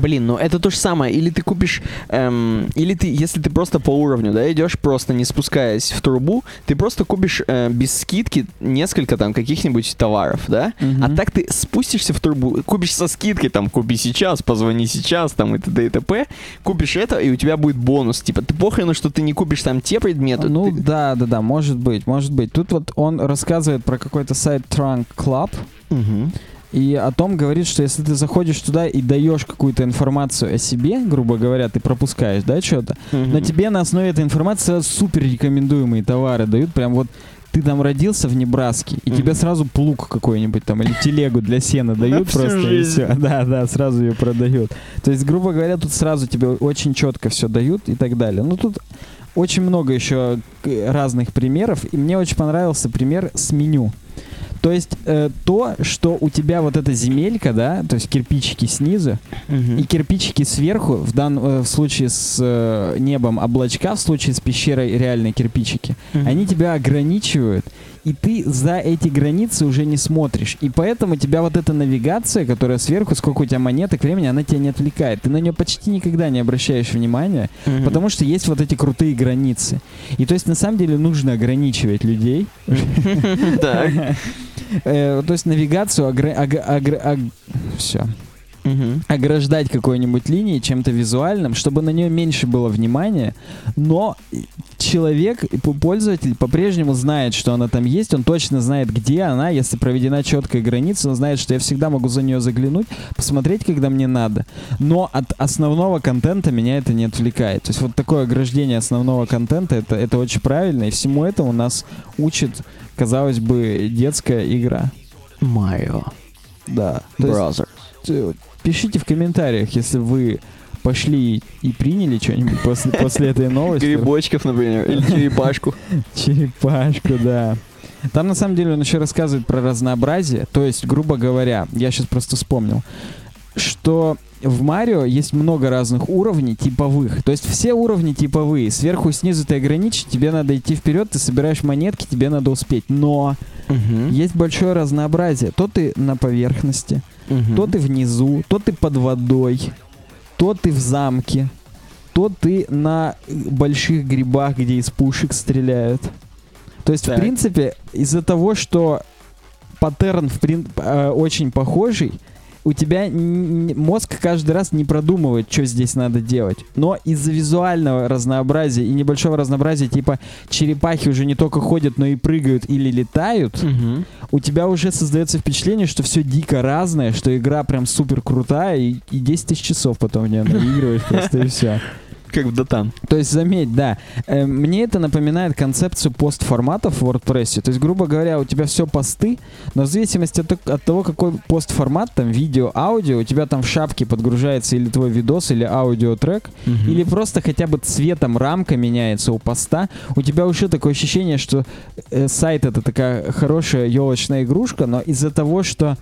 Блин, ну это то же самое. Или ты купишь, эм, или ты, если ты просто по уровню, да, идешь просто не спускаясь в трубу, ты просто купишь э, без скидки несколько там каких-нибудь товаров, да? А Мгм. так ты спустишься в трубу, купишь со скидкой, там, купи сейчас, позвони сейчас, там, и т.д. и т.п., купишь это, и у тебя будет бонус. Типа, ты похрену, что ты не купишь там те предметы. Ну ты- да, да, да, может быть, может быть. Тут вот он рассказывает про какой-то сайт Trunk Club, Мгм. И о том говорит, что если ты заходишь туда и даешь какую-то информацию о себе, грубо говоря, ты пропускаешь, да, что-то, но тебе на основе этой информации супер рекомендуемые товары дают, прям вот ты там родился в Небраске, и тебе сразу плуг какой-нибудь там или телегу для сена дают просто и все. *laughs* Да, да, сразу ее продают. То есть, грубо говоря, тут сразу тебе очень четко все дают и так далее. Ну тут очень много еще разных примеров, и мне очень понравился пример с меню. То есть э, то, что у тебя вот эта земелька, да, то есть кирпичики снизу, и кирпичики сверху, в данном э, в случае с э, небом облачка, в случае с пещерой реальные кирпичики, они тебя ограничивают, и ты за эти границы уже не смотришь. И поэтому тебя вот эта навигация, которая сверху, сколько у тебя монеток, времени, она тебя не отвлекает. Ты на нее почти никогда не обращаешь внимания, потому что есть вот эти крутые границы. И то есть на самом деле нужно ограничивать людей. *laughs* *laughs* Э, То есть навигацию все ограждать какой-нибудь линией, чем-то визуальным, чтобы на нее меньше было внимания, но человек, пользователь по-прежнему знает, что она там есть, он точно знает, где она, если проведена четкая граница, он знает, что я всегда могу за нее заглянуть, посмотреть, когда мне надо. Но от основного контента меня это не отвлекает. То есть вот такое ограждение основного контента, это, это очень правильно, и всему этому нас учит, казалось бы, детская игра. Марио. Да. Есть, э, пишите в комментариях, если вы пошли и приняли что-нибудь после, *laughs* после этой новости. Грибочков, например, или черепашку. *laughs* Черепашку, да. Там на самом деле он еще рассказывает про разнообразие. То есть, грубо говоря, я сейчас просто вспомнил, что в Марио есть много разных уровней типовых. То есть все уровни типовые. Сверху и снизу ты ограничен, тебе надо идти вперед, ты собираешь монетки, тебе надо успеть. Но есть большое разнообразие. То ты на поверхности, то ты внизу, то ты под водой, то ты в замке, то ты на больших грибах, где из пушек стреляют. То есть, Так. в принципе, из-за того, что паттерн в прин- э, очень похожий, у тебя мозг каждый раз не продумывает, что здесь надо делать. Но из-за визуального разнообразия и небольшого разнообразия, типа черепахи уже не только ходят, но и прыгают или летают, у тебя уже создается впечатление, что все дико разное, что игра прям супер крутая, и, и 10 тысяч часов потом в нее наигрываешь просто и все. Как в Дотан. То есть, заметь, да, э, мне это напоминает концепцию постформатов в WordPress. То есть, грубо говоря, у тебя все посты, но в зависимости от, от того, какой постформат, там, видео, аудио, у тебя там в шапке подгружается или твой видос, или аудиотрек, или просто хотя бы цветом рамка меняется у поста, у тебя уже такое ощущение, что э, сайт это такая хорошая елочная игрушка, но из-за того, что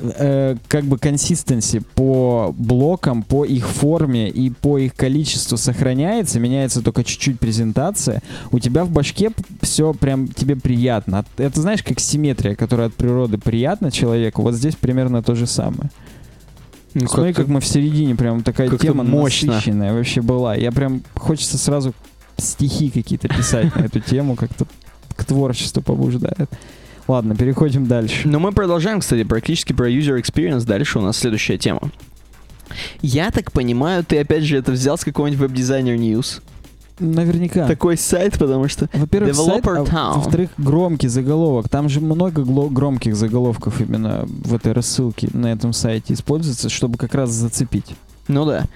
э, как бы консистенси по блокам, по их форме и по их количеству сохраняется, меняется только чуть-чуть презентация, у тебя в башке все прям тебе приятно. Это знаешь, как симметрия, которая от природы приятна человеку, вот здесь примерно то же самое. Ну, Смотри, как мы в середине прям такая тема мощно. насыщенная вообще была. Я прям хочется сразу стихи какие-то писать на эту тему, как-то к творчеству побуждает. Ладно, переходим дальше. Но мы продолжаем, кстати, практически про user experience. Дальше у нас следующая тема. Я так понимаю, ты опять же это взял с какого-нибудь веб-дизайнер News. Наверняка. Такой сайт, потому что... Во-первых, сайт, а Town. во-вторых, громкий заголовок. Там же много громких заголовков именно в этой рассылке на этом сайте используется, чтобы как раз зацепить. Ну да.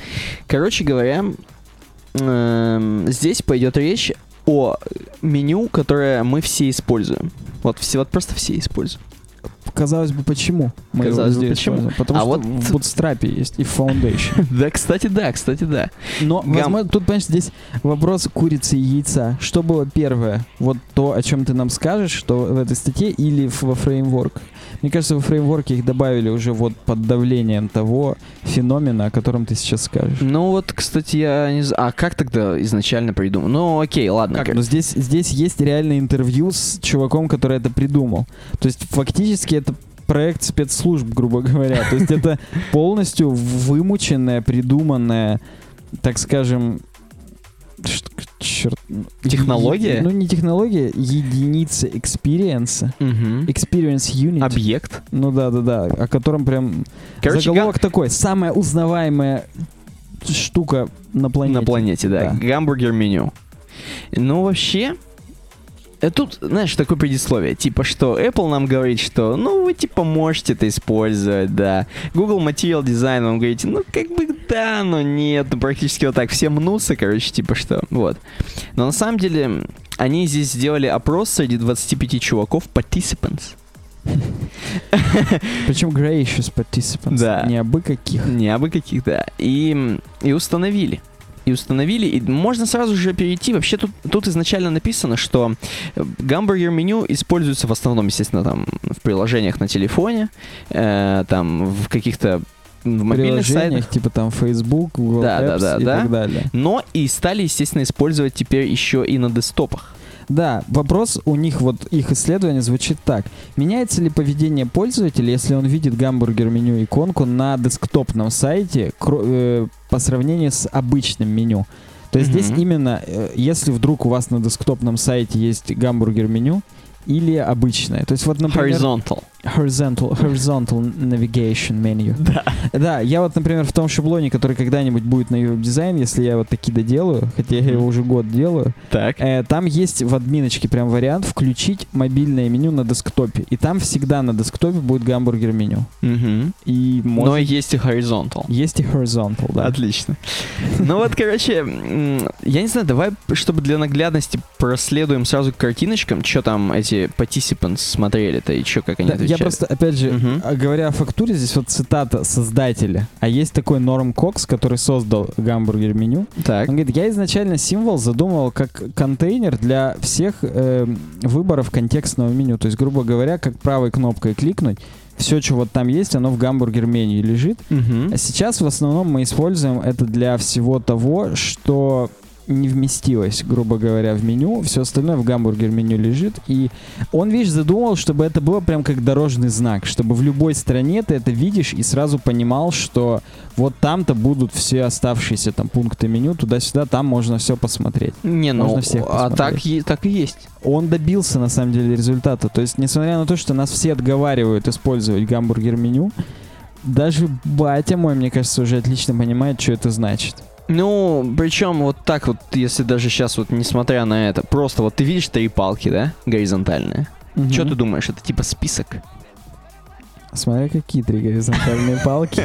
Короче говоря, эм, здесь пойдет речь о меню, которое мы все используем. Вот все, вот просто все используем. Казалось бы, почему? мы Казалось бы, почему? используем? Потому А что вот- в Bootstrap есть и в Foundation. *laughs* Да, кстати, да, кстати, да. Но, Гам- возможно, тут, понимаешь, здесь вопрос курицы и яйца. Что было первое? Вот то, о чем ты нам скажешь, что в этой статье, или во фреймворк? Мне кажется, во фреймворке их добавили уже вот под давлением того феномена, о котором ты сейчас скажешь. Ну вот, кстати, я не знаю. А как тогда изначально придумал? Ну окей, ладно. Как? Но здесь, здесь есть реальное интервью с чуваком, который это придумал. То есть фактически это проект спецслужб, грубо говоря. То есть это *laughs* полностью вымученная, придуманная, так скажем, черт, Технология? ну не технология, единица experience а. Мгм. Experience Unit. Объект. Ну да, да, да. О котором прям Короче, заголовок такой. Самая узнаваемая штука на планете. На планете, да. Да. Гамбургер меню. Ну, вообще, э, тут, знаешь, такое предисловие, типа, что Apple нам говорит, что, ну, вы, типа, можете это использовать, да. Google Material Design вам говорите, ну, как бы, да, но нет, ну, практически вот так. Все мнутся, короче, типа, что, вот. Но на самом деле, они здесь сделали опрос среди 25 чуваков, participants, *laughs* Причем gracious participants. Да. Не абы каких. Не абы каких, да. И, и установили. И установили, и можно сразу же перейти. Вообще тут, тут изначально написано, что э, гамбургер меню используется в основном, естественно, там в приложениях на телефоне, э, там в каких-то в мобильных сайтах. типа там Facebook, Google Да, да, Apps да, и да. так далее. Но и стали, естественно, использовать теперь еще и на десктопах. Да, вопрос у них, вот их исследование звучит так. Меняется ли поведение пользователя, если он видит гамбургер меню иконку на десктопном сайте э, по сравнению с обычным меню? То есть Мгм. здесь именно, э, если вдруг у вас на десктопном сайте есть гамбургер меню или обычное. То есть вот, например... Horizontal. Horizontal, horizontal navigation menu. *laughs* Да. Да, я вот, например, в том шаблоне, который когда-нибудь будет на YouTube дизайн, если я вот такие доделаю, хотя я его уже год делаю, Так. э, там есть в админочке прям вариант включить мобильное меню на десктопе. И там всегда на десктопе будет гамбургер меню. Мгм. И Но может- есть и horizontal. есть и horizontal, да. Отлично. Ну вот, короче, я не знаю, давай, чтобы для наглядности проследуем сразу к картиночкам, что там эти participants смотрели-то и что, как они Да, я просто, опять же, а, говоря о фактуре, здесь вот цитата создателя. А есть такой Норм Кокс, который создал гамбургер меню. Так. Он говорит, я изначально символ задумывал как контейнер для всех э, выборов контекстного меню. То есть, грубо говоря, как правой кнопкой кликнуть, все, что вот там есть, оно в гамбургер меню лежит. Мгм. А сейчас в основном мы используем это для всего того, что не вместилось, грубо говоря, в меню. Все остальное в гамбургер меню лежит. И он, видишь, задумал, чтобы это было прям как дорожный знак, чтобы в любой стране ты это видишь и сразу понимал, что вот там-то будут все оставшиеся там пункты меню, туда-сюда, там можно все посмотреть. Не, ну, Можно всех а посмотреть. так, и- так и есть. Он добился, на самом деле, результата. То есть, несмотря на то, что нас все отговаривают использовать гамбургер меню, даже батя мой, мне кажется, уже отлично понимает, что это значит. Ну, причем вот так вот, если даже сейчас вот, несмотря на это, просто вот ты видишь три палки, да, горизонтальные. Что Мгм. ты думаешь, это типа список? Смотри, какие три горизонтальные палки.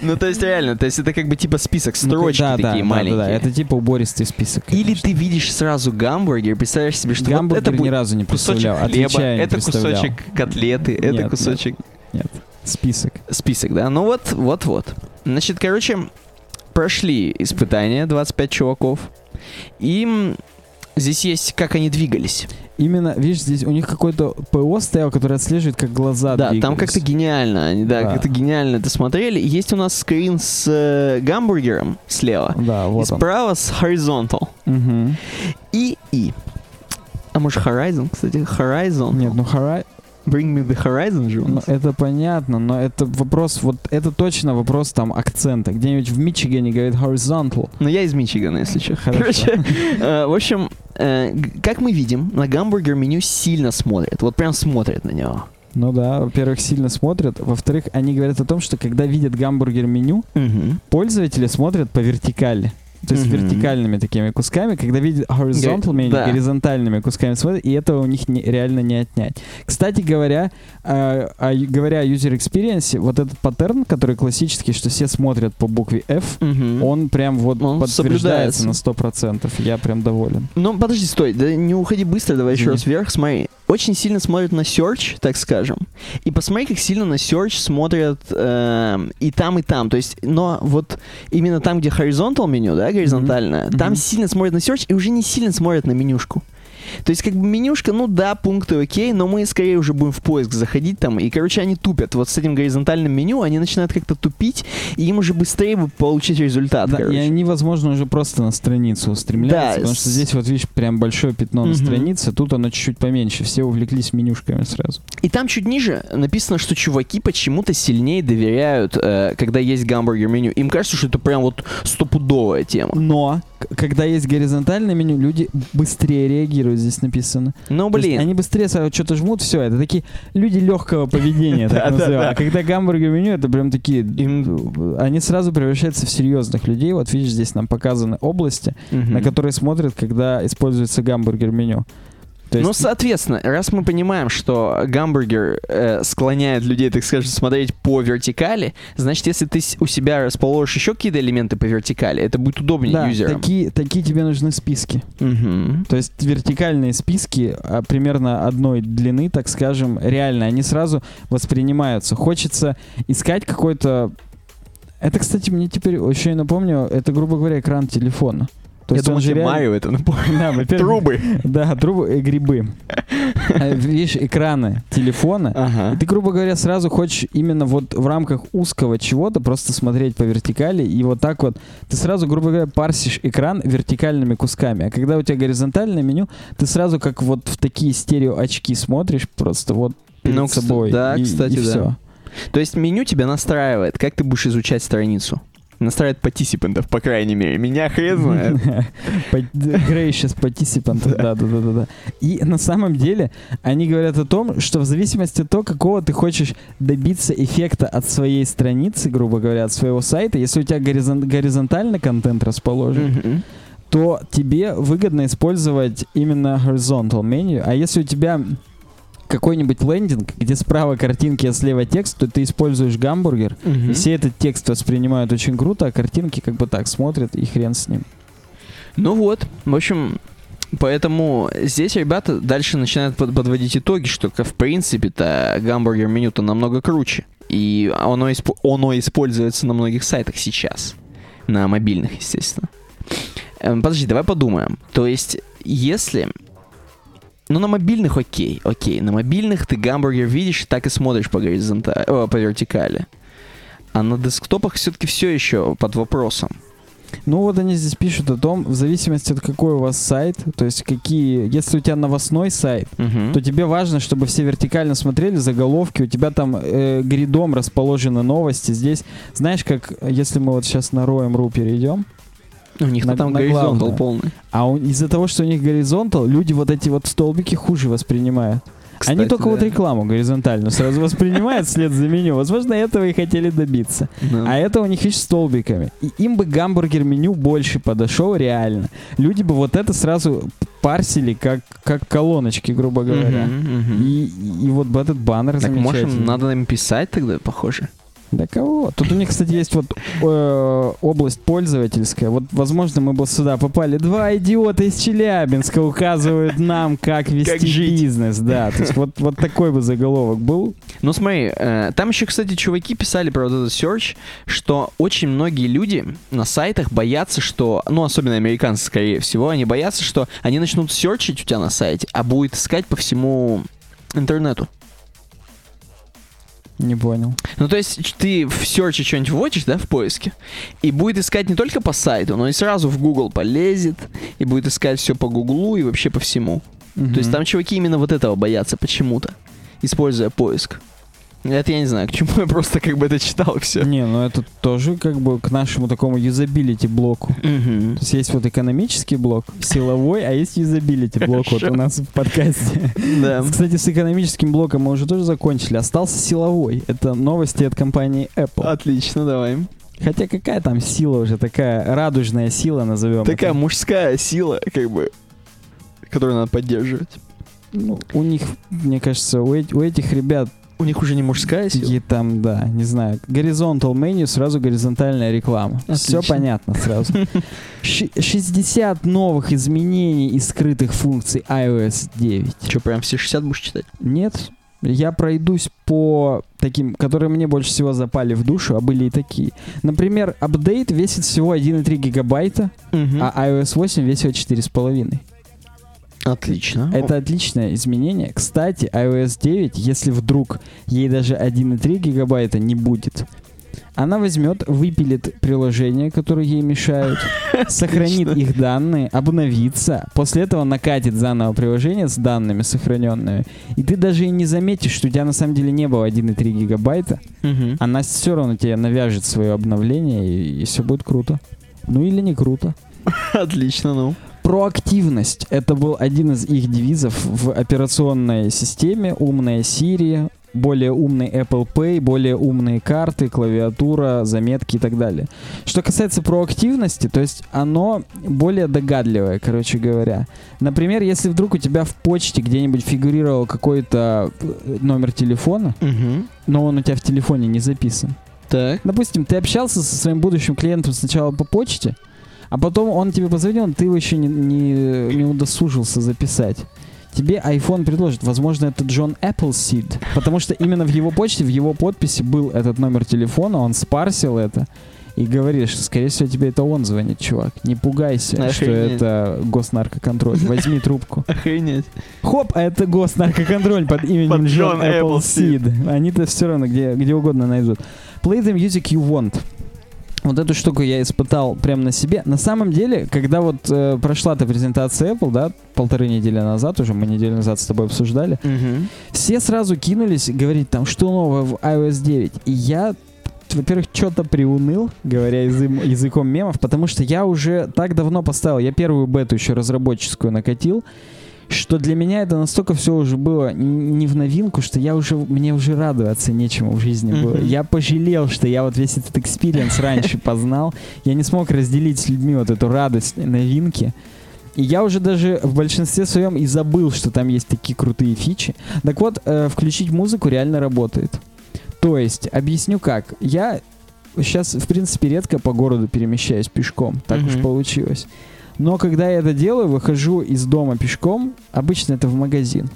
Ну, то есть реально, то есть это как бы типа список, строчки Ну, да, такие маленькие. Да, это типа убористый список. Или ты видишь сразу гамбургер, представляешь себе, что Гамбургер это ни разу не представлял. отвечаю, это кусочек котлеты, это кусочек Нет, список. список, да? Ну вот, вот, вот. Значит, короче, прошли испытания 25 чуваков. И м, здесь есть, как они двигались. Именно, видишь, здесь у них какой-то ПО стоял, который отслеживает, как глаза да, там двигались. как-то гениально, они, да, Да. как-то гениально это смотрели. И Есть у нас скрин с э, гамбургером слева, Да, и вот он. справа с horizontal. Мгм. И, и. А может Horizon, кстати, Horizon. Нет, ну Харай... Bring me the Horizon же у Ну, нас. это понятно, но это вопрос, вот это точно вопрос там акцента. Где-нибудь в Мичигане говорит horizontal. Ну, я из Мичигана, если что. Хорошо. Короче, э, в общем, э, как мы видим, на гамбургер меню сильно смотрят. Вот прям смотрят на него. Ну да, во-первых, сильно смотрят. Во-вторых, они говорят о том, что когда видят гамбургер меню, пользователи смотрят по вертикали. То есть вертикальными такими кусками, когда видят horizontal да. горизонтальными кусками смотрят, и этого у них не- реально не отнять. Кстати говоря, э, о ю- говоря о user experience, вот этот паттерн, который классический, что все смотрят по букве F, он прям вот Он подтверждается соблюдается. на 100%. Я прям доволен. Ну, подожди, стой, да не уходи быстро, давай еще Извини. раз вверх, смотри. Очень сильно смотрят на search, так скажем. И посмотри, как сильно на search смотрят эм, и там, и там. То есть, но вот именно там, где horizontal меню, да, горизонтальное, Мгм. там Мгм. сильно смотрят на search и уже не сильно смотрят на менюшку. То есть, как бы менюшка, ну да, пункты окей, но мы скорее уже будем в поиск заходить там. И, короче, они тупят. Вот с этим горизонтальным меню они начинают как-то тупить, и им уже быстрее бы получить результат, Да, и короче. они, возможно, уже просто на страницу устремляются, Да, потому что здесь вот видишь прям большое пятно на Мгм. странице, тут оно чуть-чуть поменьше, все увлеклись менюшками сразу. И там чуть ниже написано, что чуваки почему-то сильнее доверяют, э, когда есть гамбургер меню. Им кажется, что это прям вот стопудовая тема. Но, когда есть горизонтальное меню, люди быстрее реагируют реагируют, здесь написано. Ну, есть блин. они быстрее что-то жмут, все, это такие люди легкого поведения, так *laughs* называемые. А когда гамбургер меню, это прям такие, они сразу превращаются в серьезных людей. Вот видишь, здесь нам показаны области, на которые смотрят, когда используется гамбургер меню. Ну, есть, соответственно, раз мы понимаем, что гамбургер э, склоняет людей, так скажем, смотреть по вертикали, значит, если ты у себя расположишь еще какие-то элементы по вертикали, это будет удобнее да, юзерам. такие, такие тебе нужны списки. Мгм. То есть вертикальные списки а, примерно одной длины, так скажем, реально, они сразу воспринимаются. Хочется искать какой-то... Это, кстати, мне теперь еще и напомню, это, грубо говоря, экран телефона. То Я есть думал, он же реально- Марио это *laughs* напомнит. Да, во-первых, Трубы. Да, трубы и грибы. А, Видишь, экраны телефона. И Ага. ты, грубо говоря, сразу хочешь именно вот в рамках узкого чего-то просто смотреть по вертикали, и вот так вот ты сразу, грубо говоря, парсишь экран вертикальными кусками. А когда у тебя горизонтальное меню, ты сразу как вот в такие стерео очки смотришь просто вот перед Ну, собой. да, и, кстати, и да. всё. То есть меню тебя настраивает, как ты будешь изучать страницу. Настраивает парticipantов, по крайней мере. Меня хрен знает. *laughs* Gracious participant, да, да, да, да, да. И на самом деле они говорят о том, что в зависимости от того, какого ты хочешь добиться эффекта от своей страницы, грубо говоря, от своего сайта, если у тебя горизон- горизонтально контент расположен, то тебе выгодно использовать именно horizontal menu, а если у тебя какой-нибудь лендинг, где справа картинки, а слева текст, то ты используешь гамбургер, Мгм. все этот текст воспринимают очень круто, а картинки как бы так смотрят, и хрен с ним. Ну вот, в общем, поэтому здесь ребята дальше начинают под- подводить итоги, что в принципе-то гамбургер меню-то намного круче. И оно, испо- оно используется на многих сайтах сейчас. На мобильных, естественно. Эм, подожди, давай подумаем. То есть, если... Ну, на мобильных окей, окей. На мобильных ты гамбургер видишь так и смотришь по горизонтали, о, по вертикали. А на десктопах все-таки все еще под вопросом. Ну вот они здесь пишут о том, в зависимости от какой у вас сайт, то есть какие, если у тебя новостной сайт, Мгм. то тебе важно, чтобы все вертикально смотрели заголовки, у тебя там э, гридом расположены новости. Здесь, знаешь, как если мы вот сейчас на Roam.ru перейдем, У них На- там на горизонтал главное. полный. а у- из-за того, что у них горизонтал, люди вот эти вот столбики хуже воспринимают. Они Кстати, только вот да. рекламу горизонтальную сразу воспринимают вслед за меню. Возможно, этого и хотели добиться. Да. А это у них, видишь, столбиками. И им бы гамбургер меню больше подошел реально. Люди бы вот это сразу парсили как, как колоночки, грубо говоря. Мгм, мгм. И, и вот бы этот баннер Так, может, замечательный. надо им писать тогда, похоже? Да кого? Тут у них, кстати, есть вот э, область пользовательская. Вот, возможно, мы бы сюда попали. Два идиота из Челябинска указывают нам, как вести Как бизнес. Да, то есть вот, вот такой бы заголовок был. Ну смотри, э, там еще, кстати, чуваки писали про вот этот search, что очень многие люди на сайтах боятся, что, ну, особенно американцы, скорее всего, они боятся, что они начнут серчить у тебя на сайте, а будет искать по всему интернету. Не понял. Ну, то есть ты в серче что-нибудь вводишь, да, в поиске, и будет искать не только по сайту, но и сразу в Google полезет, и будет искать все по Гуглу и вообще по всему. То есть там чуваки именно вот этого боятся почему-то, используя поиск. Это я не знаю, к чему я просто как бы это читал все. Не, ну это тоже как бы к нашему такому юзабилити блоку. То есть есть вот экономический блок, силовой, а есть юзабилити блок вот у нас в подкасте. Да. Кстати, с экономическим блоком мы уже тоже закончили. Остался силовой. Это новости от компании Apple. Отлично, давай. Хотя какая там сила уже, такая радужная сила, назовем Такая это. мужская сила, как бы, которую надо поддерживать. Ну, у них, мне кажется, у, эти- у этих ребят У них уже не мужская сила. такие там, да, не знаю, горизонтал меню, сразу горизонтальная реклама. Все Отлично. понятно сразу. Щ- 60 новых изменений и скрытых функций iOS 9. Че, прям все 60 будешь читать? Нет, я пройдусь по таким, которые мне больше всего запали в душу, а были и такие. Например, апдейт весит всего 1,3 гигабайта, а iOS 8 весит 4,5. Отлично. Это отличное изменение. Кстати, iOS 9, если вдруг ей даже 1,3 гигабайта не будет, она возьмет, выпилит приложения, которые ей мешают, *laughs* сохранит их данные, обновится, после этого накатит заново приложение с данными сохраненными, и ты даже и не заметишь, что у тебя на самом деле не было 1,3 гигабайта, Мгм. она все равно тебе навяжет свое обновление, и, все будет круто. Ну или не круто. *laughs* Отлично, ну. Проактивность. Это был один из их девизов в операционной системе. Умная Siri, более умный Apple Pay, более умные карты, клавиатура, заметки и так далее. Что касается проактивности, то есть оно более догадливое, короче говоря. Например, если вдруг у тебя в почте где-нибудь фигурировал какой-то э, номер телефона, Угу. но он у тебя в телефоне не записан. Так. Допустим, ты общался со своим будущим клиентом сначала по почте, а потом он тебе позвонил, ты его еще не, не, не удосужился записать. Тебе iPhone предложит, возможно, это Джон Appleseed, потому что именно в его почте, в его подписи был этот номер телефона, он спарсил это и говорит, что, скорее всего, тебе это он звонит, чувак. Не пугайся, что Охренеть. это госнаркоконтроль. Возьми трубку. *laughs* Охренеть. Хоп, а это госнаркоконтроль под именем Джон Appleseed. Они-то все равно где, где угодно найдут. Play the music you want. Вот эту штуку я испытал прямо на себе. На самом деле, когда вот э, прошла эта презентация Apple, да, полторы недели назад уже, мы неделю назад с тобой обсуждали, Угу. все сразу кинулись говорить там, что новое в iOS 9. И я, во-первых, что-то приуныл, говоря язы- языком мемов, потому что я уже так давно поставил, я первую бету еще разработческую накатил, что для меня это настолько все уже было не в новинку, что я уже, мне уже радоваться нечему в жизни было. Я пожалел, что я вот весь этот experience раньше *laughs* познал. Я не смог разделить с людьми вот эту радость новинки. И я уже даже в большинстве своем и забыл, что там есть такие крутые фичи. Так вот, э, включить музыку реально работает. То есть, объясню как. Я сейчас, в принципе, редко по городу перемещаюсь пешком. Так уж получилось. Но когда я это делаю, выхожу из дома пешком, обычно это в магазин.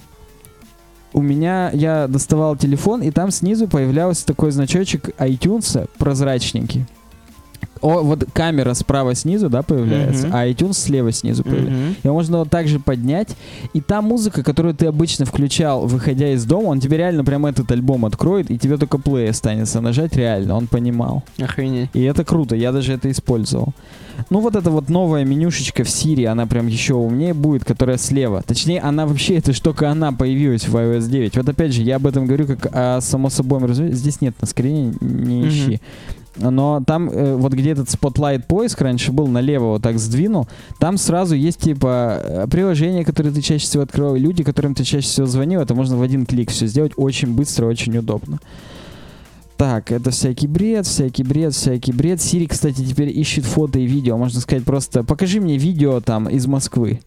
У меня, я доставал телефон, и там снизу появлялся такой значочек iTunes прозрачненький. О, вот камера справа снизу, да, появляется, Мгм. а iTunes слева снизу появляется. Мгм. Его можно вот так же поднять, и та музыка, которую ты обычно включал, выходя из дома, он тебе реально прям этот альбом откроет, и тебе только плей останется нажать реально, он понимал. Охренеть. И это круто, я даже это использовал. Ну вот эта вот новая менюшечка в Siri, она прям еще умнее будет, которая слева. Точнее, она вообще, ж только она появилась в iOS 9. Вот опять же, я об этом говорю как о само собой разумеется. Здесь нет на скрине, не ищи. Но там, э, вот где этот Spotlight поиск раньше был, налево вот так сдвинул, там сразу есть типа э, приложения, которые ты чаще всего открывал, люди, которым ты чаще всего звонил, это можно в один клик все сделать очень быстро, очень удобно. Так, это всякий бред, всякий бред, всякий бред. Сири, кстати, теперь ищет фото и видео. Можно сказать просто, покажи мне видео там из Москвы.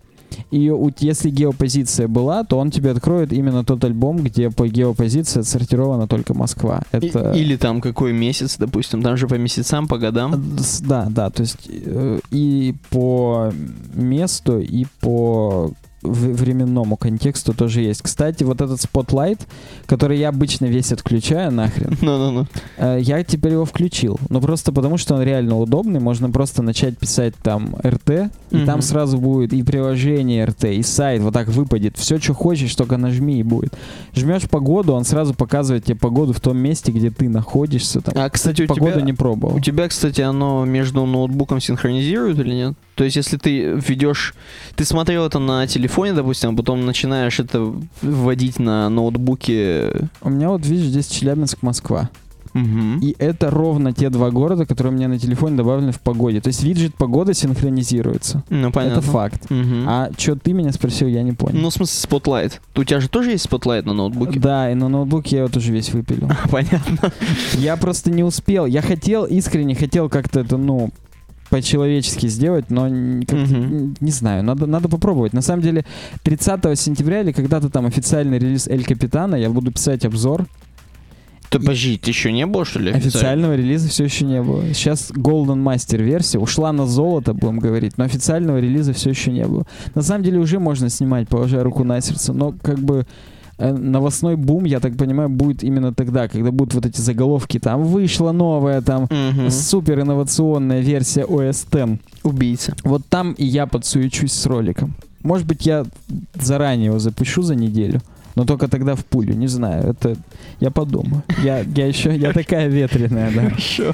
И у- если геопозиция была, то он тебе откроет именно тот альбом, где по геопозиции отсортирована только Москва. И- Это... Или там какой месяц, допустим, там же по месяцам, по годам. Да, да, то есть э, и по месту, и по временному контексту тоже есть. Кстати, вот этот Spotlight, который я обычно весь отключаю нахрен, *laughs* Ну-ну-ну. Э, Я теперь его включил. Ну, просто потому, что он реально удобный. Можно просто начать писать там РТ, и Мгм. там сразу будет и приложение РТ, и сайт. Вот так выпадет. Все, что хочешь, только нажми и будет. Жмешь погоду, он сразу показывает тебе погоду в том месте, где ты находишься. Там. А, кстати, у Погоду тебя... не пробовал. У тебя, кстати, оно между ноутбуком синхронизирует или нет? То есть, если ты введешь... Ты смотрел это на телефоне, допустим, а потом начинаешь это вводить на ноутбуке... У меня вот, видишь, здесь Челябинск, Москва. Мгм. И это ровно те два города, которые у меня на телефоне добавлены в погоде. То есть виджет погода синхронизируется. Ну, понятно. Это факт. Мгм. А что ты меня спросил, я не понял. Ну, в смысле, Spotlight. У тебя же тоже есть Spotlight на ноутбуке? Да, и на ноутбуке я его тоже весь выпилил. *laughs* Понятно. Я просто не успел. Я хотел, искренне хотел как-то это, ну, по-человечески сделать, но н- не знаю, надо, надо попробовать. На самом деле, 30 сентября или когда-то там официальный релиз Эль Капитана, я буду писать обзор. То подожди, ты еще не был, что ли? Официального релиза все еще не было. Сейчас Golden Master версия ушла на золото, будем говорить, но официального релиза все еще не было. На самом деле уже можно снимать, положа руку на сердце, но как бы новостной бум, я так понимаю, будет именно тогда, когда будут вот эти заголовки, там вышла новая, там Мгм. супер инновационная версия OS X. Убийца. Вот там и я подсуечусь с роликом. Может быть, я заранее его запишу за неделю, но только тогда в пулю, не знаю. Это я подумаю. Я, я еще, я такая ветреная, да. Хорошо.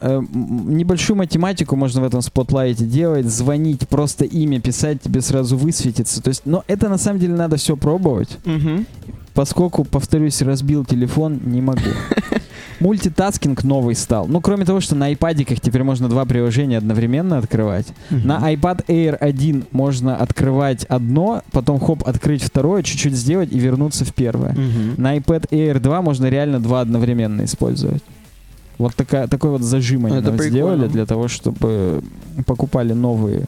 Э, небольшую математику можно в этом Spotlight е делать, звонить, просто имя писать, тебе сразу высветится. То есть, но это на самом деле надо все пробовать, Мгм. поскольку, повторюсь, разбил телефон, не могу. *laughs* Multitasking новый стал. Ну, кроме того, что на айпадиках теперь можно два приложения одновременно открывать. На iPad Air 1 можно открывать одно, потом хоп, открыть второе, чуть-чуть сделать и вернуться в первое. Мгм. На iPad Air 2 можно реально два одновременно использовать. Вот такая, такой вот зажим они Это нам прикольно. сделали для того, чтобы покупали новые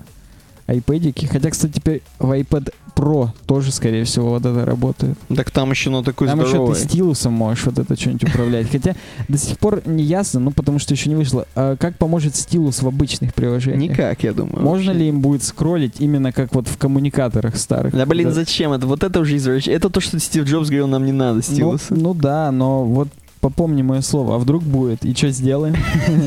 iPadики. Хотя, кстати, теперь в iPad Pro тоже, скорее всего, вот это работает. Так там еще на такой Там еще здоровый. ты стилусом можешь вот это что-нибудь управлять. Хотя до сих пор не ясно, ну потому что еще не вышло. А как поможет стилус в обычных приложениях? Никак, я думаю. Можно вообще. ли им будет скроллить именно как вот в коммуникаторах старых? Да блин, зачем это? Вот это уже извращение. Это то, что Стив Джобс говорил, нам не надо, ну, стилуса. ну да, но вот попомни мое слово. А вдруг будет? И что сделаем?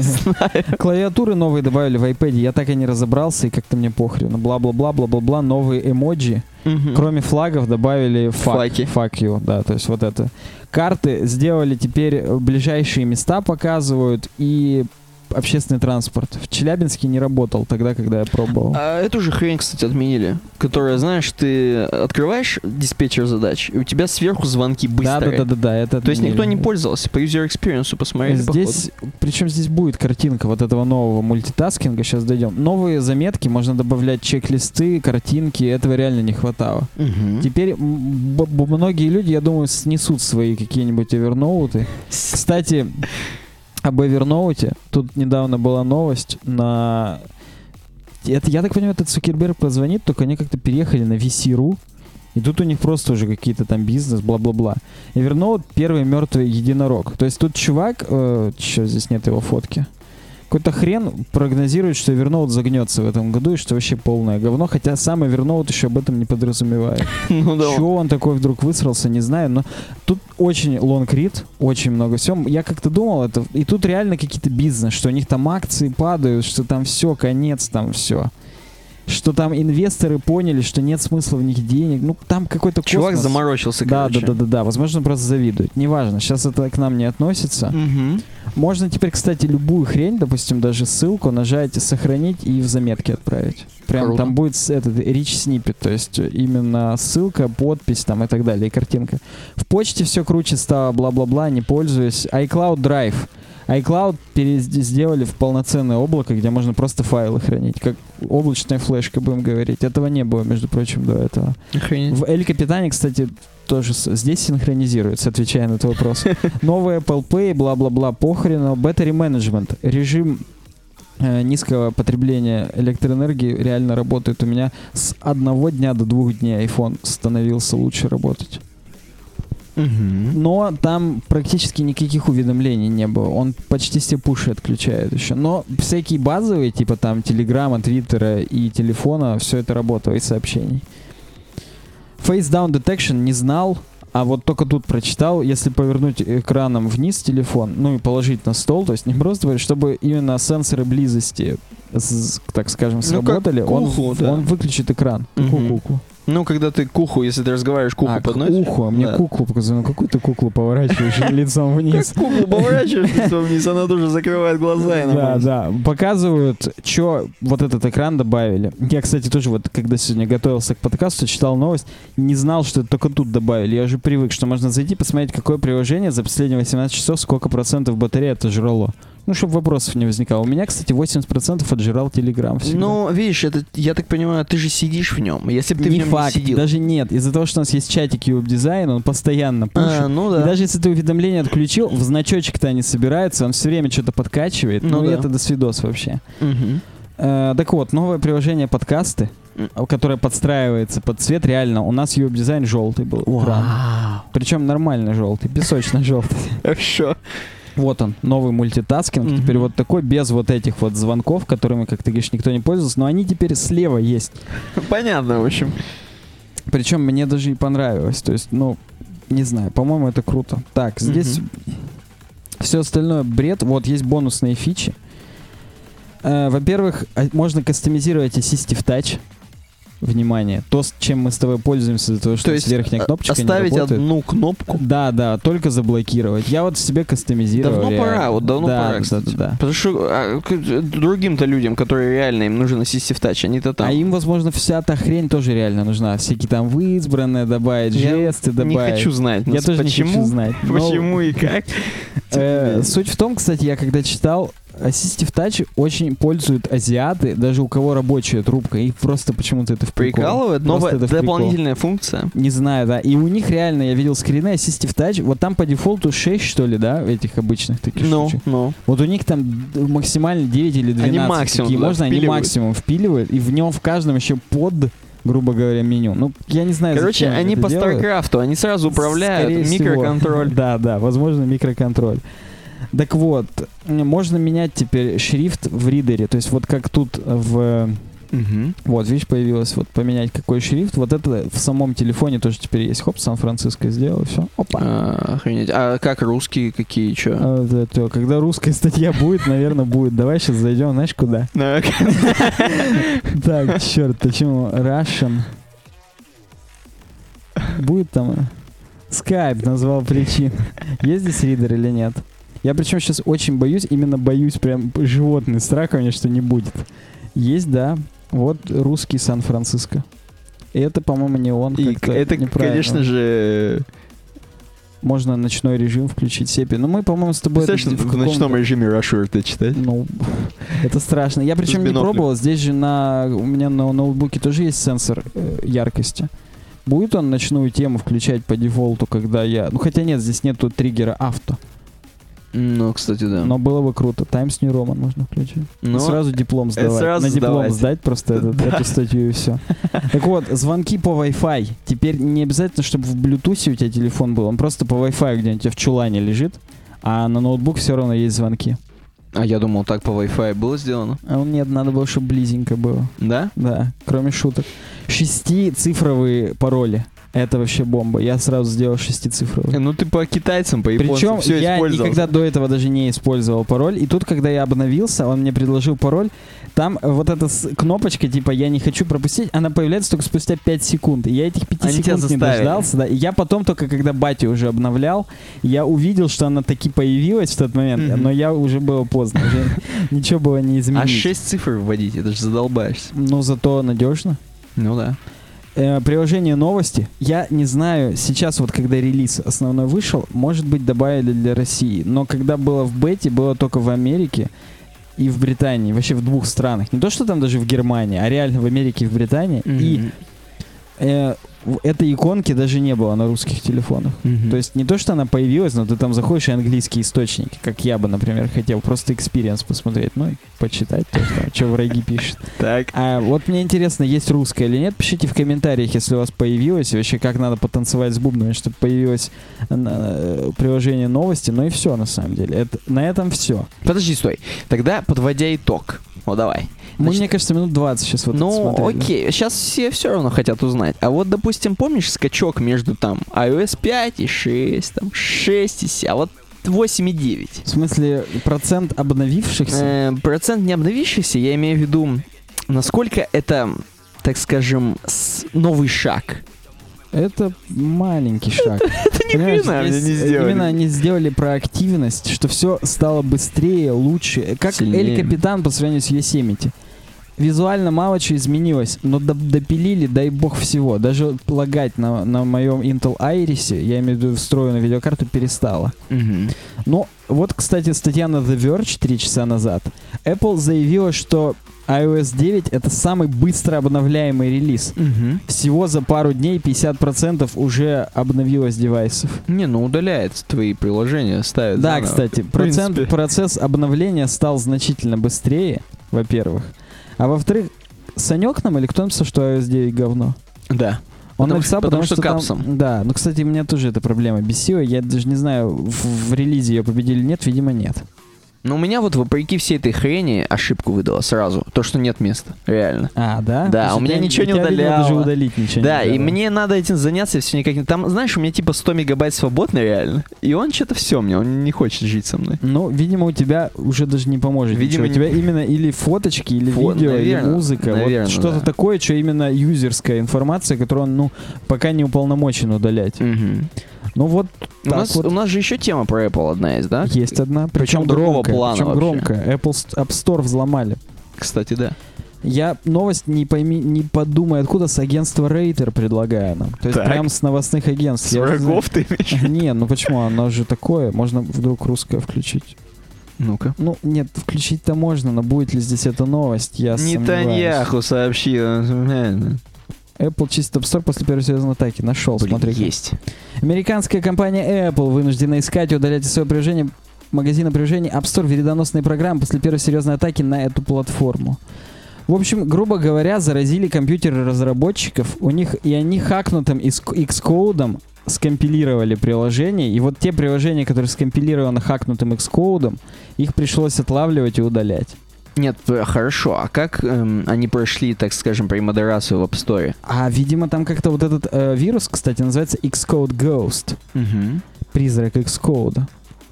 *laughs* Клавиатуры новые добавили в iPad. Я так и не разобрался, и как-то мне похрен. Бла-бла-бла, бла-бла-бла. Новые эмоджи. Кроме флагов добавили Факи. fuck you, да, то есть вот это. Карты сделали теперь э, ближайшие места показывают и общественный транспорт. В Челябинске не работал тогда, когда я пробовал. А эту же хрень, кстати, отменили. Которая, знаешь, ты открываешь диспетчер задач, и у тебя сверху звонки быстрые. да, да, да, да, это То есть никто не отменили. пользовался. По user experience посмотрели, Здесь, причем здесь будет картинка вот этого нового мультитаскинга, сейчас дойдем. Новые заметки, можно добавлять чек-листы, картинки, этого реально не хватало. походу. Мгм. Теперь многие люди, я думаю, снесут свои какие-нибудь оверноуты. Кстати, об Evernote. Тут недавно была новость на... Это, я так понимаю, этот Цукерберг позвонит, только они как-то переехали на VC.ru. И тут у них просто уже какие-то там бизнес, бла-бла-бла. Evernote первый мертвый единорог. То есть тут чувак, э, чё, здесь нет его фотки, какой-то хрен прогнозирует, что Evernote загнется в этом году и что вообще полное говно, хотя сам Evernote еще об этом не подразумевает. *laughs* Ну да. Чего он такой вдруг высрался, не знаю, но тут очень лонгрид, очень много всего. Я как-то думал это, и тут реально какие-то бизнес, что у них там акции падают, что там все, конец, там все. Что там инвесторы поняли, что нет смысла в них денег. Ну, там какой-то Чувак космос. заморочился, Да, короче. да, да, да, да. Возможно, просто завидует. Неважно, сейчас это к нам не относится. Мгм. Можно теперь, кстати, любую хрень, допустим, даже ссылку нажать, сохранить и в заметке отправить. Прям Круто. там будет этот rich snippet, то есть э, именно ссылка, подпись там и так далее, и картинка. В почте все круче стало, бла-бла-бла, не пользуюсь. iCloud Drive. iCloud сделали в полноценное облако, где можно просто файлы хранить, как облачная флешка, будем говорить. Этого не было, между прочим, до этого. Охренеть. В Эль Капитане, кстати, тоже здесь синхронизируется, отвечая на этот вопрос. *laughs* Новый Apple Pay, бла-бла-бла, похрена. Battery Management. Режим э, низкого потребления электроэнергии реально работает. У меня с одного дня до двух дней iPhone становился лучше работать. Но там практически никаких уведомлений не было. Он почти все пуши отключает еще. Но всякие базовые, типа там Телеграма, Твиттера и телефона, все это работало, и сообщений. Face Down Detection не знал, а вот только тут прочитал, если повернуть экраном вниз телефон, ну и положить на стол, то есть не просто, говорить, чтобы именно сенсоры близости, так скажем, Ну, сработали, он, куклу, в- да. он выключит экран. Куклу? Ну, когда ты куху, если ты разговариваешь, куху а, подносишь. уху, а мне Да. куклу показали. Ну какую ты куклу поворачиваешь *laughs* лицом вниз? Как куклу поворачиваешь *laughs* лицом вниз, она тоже закрывает глаза. и Да, да. Показывают, что вот этот экран добавили. Я, кстати, тоже вот, когда сегодня готовился к подкасту, читал новость, не знал, что это только тут добавили. Я уже привык, что можно зайти, посмотреть, какое приложение за последние 18 часов, сколько процентов батареи отожрало. Ну, чтобы вопросов не возникало. У меня, кстати, 80% отжирал Телеграм всегда. Ну, видишь, это, я так понимаю, ты же сидишь в нем. Если бы ты не в нем факт, не сидел. даже нет. Из-за того, что у нас есть чатик веб-дизайн, он постоянно пушит. А, ну И да. даже если ты уведомление отключил, в значочек-то они собираются, он все время что-то подкачивает. Ну Ну, и да. это до свидос вообще. Мгм. Э, так вот, новое приложение подкасты, которое подстраивается под цвет, реально, у нас веб-дизайн желтый был. Причем нормально желтый, песочно-желтый. *laughs* Хорошо. Вот он, новый multitasking. Мгм. Теперь вот такой, без вот этих вот звонков, которыми, как ты говоришь, никто не пользовался, но они теперь слева есть. Понятно, в общем. Причем мне даже и понравилось. То есть, ну, не знаю, по-моему, это круто. Так, здесь все остальное бред. Вот есть бонусные фичи. Э, во-первых, а- можно кастомизировать Assistive Touch. Внимание. То, чем мы с тобой пользуемся, для того, что То есть верхняя а- кнопочка не оставить работает. одну кнопку. Да, да, только заблокировать. Я вот себе кастомизировал. Давно реально. пора, вот давно да, пора, кстати. да, да. Потому что а, к- другим-то людям, которые реально им нужен Assistive Touch, они-то там. А им, возможно, вся та хрень тоже реально нужна. Всякие там в избранное добавить, Я жесты не добавить. хочу знать. Я тоже почему, не хочу знать. но, Почему и как? э, суть в том, кстати, я когда читал, Assistive Touch очень пользуют азиаты, даже у кого рабочая трубка. Их просто почему-то это в прикол. Прикалывает? Просто Новая это в прикол. дополнительная функция. Не знаю, да. И у них реально, я видел скрины Assistive Touch, вот там по дефолту 6, что ли, да, этих обычных таких Ну, штучек. ну. Вот у них там максимально 9 или 12. Они максимум какие туда можно, они впиливают. максимум впиливают, и в нем в каждом еще под, грубо говоря, меню. Ну, я не знаю, Короче, они по делают. Старкрафту, они сразу управляют, Скорее микроконтроль. *laughs* Да, да, возможно, микроконтроль. Так вот, можно менять теперь шрифт в ридере. То есть вот как тут в... Мгм. Вот, видишь, появилось вот поменять какой шрифт. Вот это в самом телефоне тоже теперь есть. Хоп, San Francisco сделал, все. Опа. А, Охренеть. А как русские какие, чё? А, это, когда русская статья будет, наверное, будет. Давай сейчас зайдем, знаешь, куда? *laughs* *laughs* Так. Черт, почему? Russian. Будет там... э, Skype назвал причин. Есть здесь ридер или нет? Я причем сейчас очень боюсь, именно боюсь, прям животный страх меня, что не будет. Есть, да. Вот русский Сан-Франциско. И это, по-моему, не он. И это, конечно же, Можно ночной режим включить сепи. Но мы, по-моему, с тобой... это представляешь, в в ночном режиме Rush это читать? Ну, *laughs* это страшно. Я причем не пробовал. Здесь же на у меня на ноутбуке тоже есть сенсор э, яркости. Будет он ночную тему включать по дефолту, когда я... Ну, хотя нет, здесь нету триггера авто. Ну, кстати, да. Но было бы круто. Times New Roman можно включить. Но сразу диплом сдавать. сразу На диплом сдавать. сдать просто этот- эту статью и все. Так вот, звонки по Wi-Fi. Теперь не обязательно, чтобы в Bluetooth у тебя телефон был. Он просто по Wi-Fi где-нибудь у тебя в чулане лежит. А на ноутбук все равно есть звонки. А я думал, так по Wi-Fi было сделано. А нет, надо было, чтобы близенько было. Да? Да, кроме шуток. Шестицифровые пароли. Это вообще бомба. Я сразу сделал шестицифровый. Э, Ну ты по китайцам, по японцам Причем все я использовал. никогда до этого даже не использовал пароль. И тут, когда я обновился, он мне предложил пароль. Там вот эта кнопочка, типа, я не хочу пропустить, она появляется только спустя 5 секунд. И я этих 5 Они секунд не дождался. Да. И я потом только, когда батя уже обновлял, я увидел, что она таки появилась в тот момент. Мгм. Но я уже было поздно. Уже *laughs* ничего было не изменить. А 6 цифр вводить, это же задолбаешься. Но зато надежно. Ну да. Э, приложение новости. Я не знаю, сейчас вот когда релиз основной вышел, может быть добавили для России. Но когда было в бете, было только в Америке и в Британии. Вообще в двух странах. Не то, что там даже в Германии, а реально в Америке и в Британии. И э, в- этой иконки даже не было на русских телефонах. То есть не то, что она появилась, но ты там заходишь и английские источники, как я бы, например, хотел. Просто experience посмотреть, ну и почитать, что враги пишут. *laughs* Так. А вот мне интересно, есть русская или нет? Пишите в комментариях, если у вас появилось, и вообще как надо потанцевать с бубнами, чтобы появилось э, приложение новости. Ну и все, на самом деле. Это, на этом все. Подожди, стой. Тогда подводя итог. Вот давай. Мы, Значит, мне кажется, минут 20 сейчас вот ну, окей, сейчас все все равно хотят узнать. А вот, допустим, помнишь скачок между там iOS 5 и 6, там 6 и 7, а вот 8 и 9? В смысле, процент обновившихся? Э, процент не обновившихся, я имею в виду, насколько это, так скажем, новый шаг. Это маленький шаг. Это ни хрена не сделали. Именно они сделали проактивность, что все стало быстрее, лучше. Как. Эль Капитан по сравнению с Yosemite. Визуально мало чего изменилось, но доп- допилили, дай бог всего. Даже лагать на, на моем Intel Iris, я имею в виду встроенную видеокарту, перестало. Мгм. Ну, вот, кстати, статья на The Verge три часа назад. Apple заявила, что iOS 9 это самый быстро обновляемый релиз. Мгм. Всего за пару дней 50% уже обновилось девайсов. Не, ну удаляется твои приложения, ставит Да, заново. кстати, процент, процесс обновления стал значительно быстрее, во-первых. А во-вторых, Санек нам или кто написал, что iOS 9 говно? Да. Он Потому написал, потому потому, что что, там- капсом. да, ну, кстати, меня тоже эта проблема бесила. Я даже не знаю, в, в релизе ее победили или нет, видимо, нет. Но у меня вот вопреки всей этой хрени ошибку выдала сразу. То, что нет места. Реально. А, да? Да, То у меня ничего не удаляло. даже удалить ничего Да, не и мне надо этим заняться все никак не... Там, знаешь, у меня типа 100 мегабайт свободно реально. И он что-то все мне, он не хочет жить со мной. Ну, видимо, у тебя уже даже не поможет. Видимо, ничего. У не- тебя именно или фоточки, или Фо- видео, наверно, или музыка. наверно, вот что-то да. такое, что именно юзерская информация, которую он, ну, пока не уполномочен удалять. Мгм. Ну вот У, нас, вот. у нас же еще тема про Apple одна есть, да? есть одна, Причем причем другого плана причем вообще. громко. Apple App Store взломали. Кстати, да. Я новость не пойми, не подумай, откуда с агентства Рейтер предлагаю нам. То есть Так. прям с новостных агентств. С Я врагов ты имеешь? знаю- Не, ну почему? Оно же такое. Можно вдруг русское включить. Ну-ка. Ну, нет, включить-то можно, но будет ли здесь эта новость, я. Нетаньяху сообщил. Apple чистит App Store после первой серьезной атаки. Нашел, Блин, смотри. есть. Американская компания Apple вынуждена искать и удалять из своего приложения магазина приложений App Store вредоносные программы после первой серьезной атаки на эту платформу. В общем, грубо говоря, заразили компьютеры разработчиков, у них и они хакнутым Xcode скомпилировали приложение, и вот те приложения, которые скомпилированы хакнутым Xcode, их пришлось отлавливать и удалять. Нет, э, хорошо. А как эм, они прошли, так скажем, премодерацию в App Store? А, видимо, там как-то вот этот э, вирус, кстати, называется Xcode Ghost. Призрак Xcode.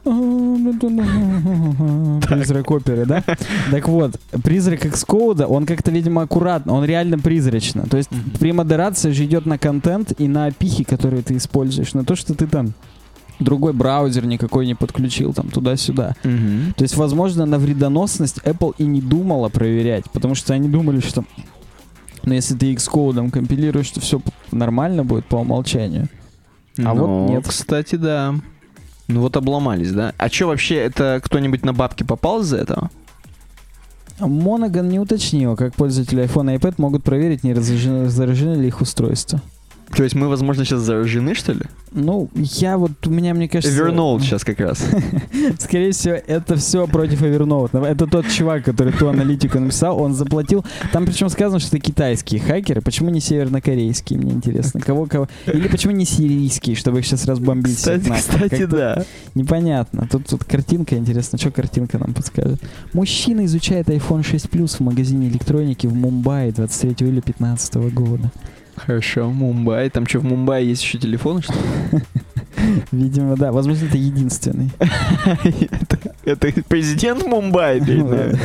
*laughs* Призрак оперы, да? Так вот, призрак Xcode, он как-то, видимо, аккуратно, он реально призрачно. То есть премодерация же идет на контент и на опихи, которые ты используешь, на то, что ты там другой браузер никакой не подключил, там, туда-сюда. Мгм. То есть, возможно, на вредоносность Apple и не думала проверять, потому что они думали, что ну, если ты Xcode компилируешь, то все нормально будет по умолчанию. А вот Ну, нет. кстати, да. Ну вот обломались, да? А что вообще, это кто-нибудь на бабки попал из-за этого? Монаган не уточнил, как пользователи iPhone и iPad могут проверить, не заражены ли их устройства. То есть мы, возможно, сейчас заражены, что ли? Ну, я вот, у меня, мне кажется... Evernote *laughs* сейчас как раз. *laughs* Скорее всего, это все против Evernote. Это тот чувак, который ту аналитику написал, он заплатил. Там причем сказано, что это китайские хакеры. Почему не севернокорейские, мне интересно. Кого, кого... Или почему не сирийские, чтобы их сейчас разбомбить Кстати, кстати, да. Непонятно. Тут, тут картинка интересно. Что картинка нам подскажет? Мужчина изучает iPhone 6 Plus в магазине электроники в Мумбаи 23 июля 2015 года. Хорошо, Мумбай. Там что, в Мумбаи есть еще телефон, что ли? *laughs* Видимо, да. Возможно, это единственный. *laughs* Это президент Мумбаи, знаешь.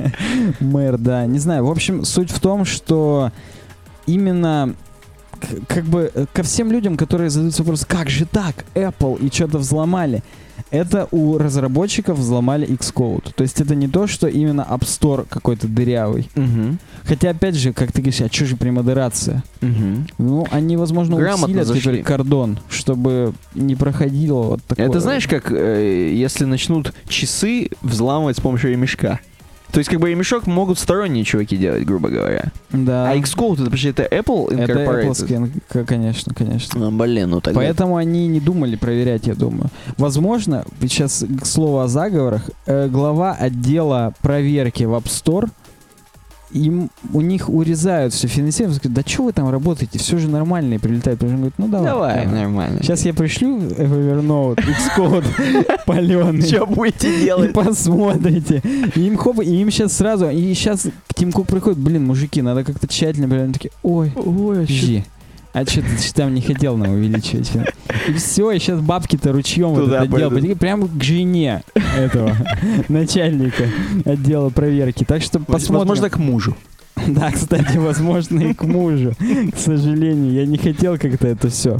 *laughs* Мэр, да. Не знаю. В общем, суть в том, что именно как бы э, ко всем людям, которые задают вопрос, как же так, Apple и что-то взломали, это у разработчиков взломали Xcode. То есть это не то, что именно App Store какой-то дырявый. Мгм. Хотя, опять же, как ты говоришь, а что же премодерация? Мгм. Ну, они, возможно, Грамотно усилят зашли. теперь кордон, чтобы не проходило вот такое. Это знаешь, как э, если начнут часы взламывать с помощью ремешка. То есть, как бы ремешок могут сторонние чуваки делать, грубо говоря. Да. А Xcode это вообще это Apple это Incorporated? Apple к- конечно, конечно. А, блин, ну тогда... Поэтому они не думали проверять, я думаю. Возможно, сейчас к слову о заговорах, э, глава отдела проверки в App Store, им, у них урезают все финансирование, говорят, да что вы там работаете, все же нормально, и прилетает, он говорит, ну давай. Давай, нормально. Сейчас я пришлю Evernote Xcode *laughs* паленый. Что будете делать? посмотрите. Им хоп, и им сейчас сразу, и сейчас к Тим Кук приходит, блин, мужики, надо как-то тщательно, блин, такие, ой, Ой, подожди, а что ты там не хотел нам увеличивать? И все, и сейчас бабки-то ручьем вот Туда это дело. Прямо к жене этого *laughs* начальника отдела проверки. Так что посмотрим. Возможно, к мужу. *laughs* Да, кстати, возможно, и к мужу. К сожалению, я не хотел как-то это все.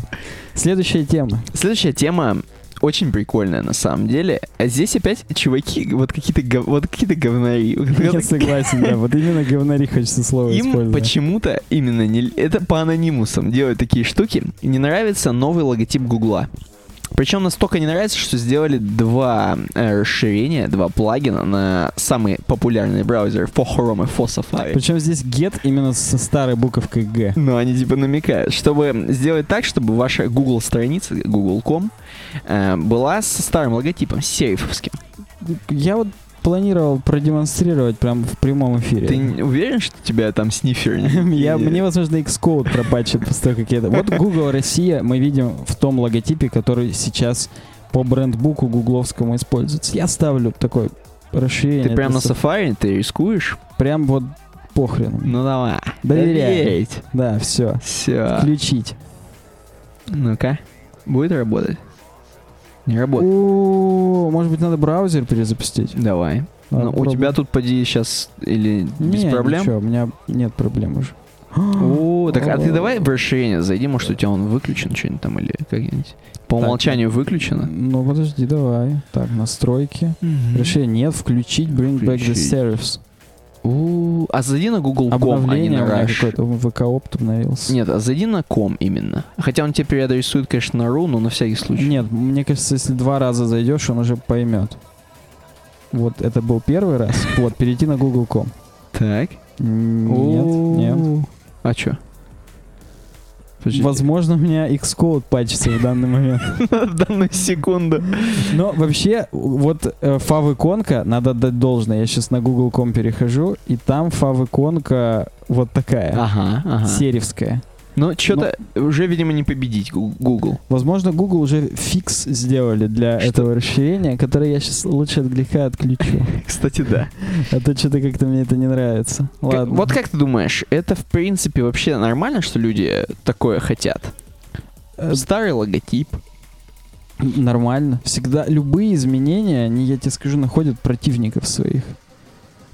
Следующая тема. Следующая тема очень прикольная на самом деле. А здесь опять чуваки, вот какие-то гов- вот какие-то говнари. Я согласен, да. Вот именно говнари хочется слово Им использовать. почему-то именно не, это по анонимусам делают такие штуки. Не нравится новый логотип Гугла. Причем настолько не нравится, что сделали два э, расширения, два плагина на самые популярные браузеры for Chrome и for Safari. Причем здесь get именно со старой буковкой G. Но они типа намекают, чтобы сделать так, чтобы ваша Google страница, google.com, э, была со старым логотипом, с серифовским. Я вот планировал продемонстрировать прям в прямом эфире. Ты уверен, что тебя там снифер? *laughs* Я, мне, возможно, Xcode пропачет после того, как я это... Вот Google Россия мы видим в том логотипе, который сейчас по брендбуку гугловскому используется. Я ставлю такой расширение. Ты прям на Safari, ты рискуешь? Прям вот похрен. Ну давай. Доверяй. Да, все. Все. Включить. Ну-ка. Будет работать? Не работает. О, может быть, надо браузер перезапустить? Давай. Надо Ну, у тебя тут поди сейчас или без Не, проблем? ничего, у меня нет проблем уже. О, *gasps* так а ты давай в расширение зайди, может у тебя он выключен что-нибудь там или как-нибудь. По умолчанию выключено. Ну, подожди, давай. Так, настройки. Решение нет, включить Bring Back the Включить. А зайди на Google.com, а не на Rush. какой-то VK Opt обновился. Нет, а зайди на ком именно. Хотя он тебе переадресует, конечно, на ру, но на всякий случай. Нет, мне кажется, если два раза зайдешь, он уже поймет. Вот это был первый раз. Вот, перейти на Google.com. Так. Нет, нет. А чё? Подождите. Возможно, у меня Xcode пачется в данный момент. *laughs* В данную секунду. Но вообще, вот э, фав-иконка, надо отдать должное. Я сейчас на Google.com перехожу, и там фав-иконка вот такая. Ага, ага. Серевская. Ну, что-то уже, видимо, не победить Google. Возможно, Google уже фикс сделали для Что? этого расширения, которое я сейчас лучше от греха отключу. *laughs* Кстати, да. А то что-то как-то мне это не нравится. Ладно. вот как ты думаешь, это в принципе вообще нормально, что люди такое хотят? Э, Старый логотип. Нормально. Всегда любые изменения, они, я тебе скажу, находят противников своих.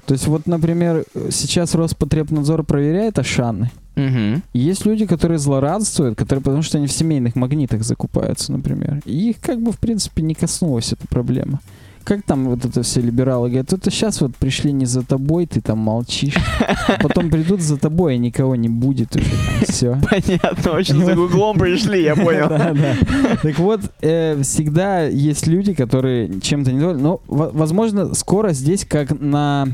То есть вот, например, э, сейчас Роспотребнадзор проверяет Ашаны. Угу. Есть люди, которые злорадствуют, которые, потому что они в семейных магнитах закупаются, например. И их как бы, в принципе, не коснулась эта проблема. Как там вот это все либералы говорят, это сейчас вот пришли не за тобой, ты там молчишь. А потом придут за тобой, и никого не будет уже. Все. Понятно, очень за Гуглом пришли, я *laughs* понял. Да, да. Так вот, э, всегда есть люди, которые чем-то недовольны. Но, во- возможно, скоро здесь, как на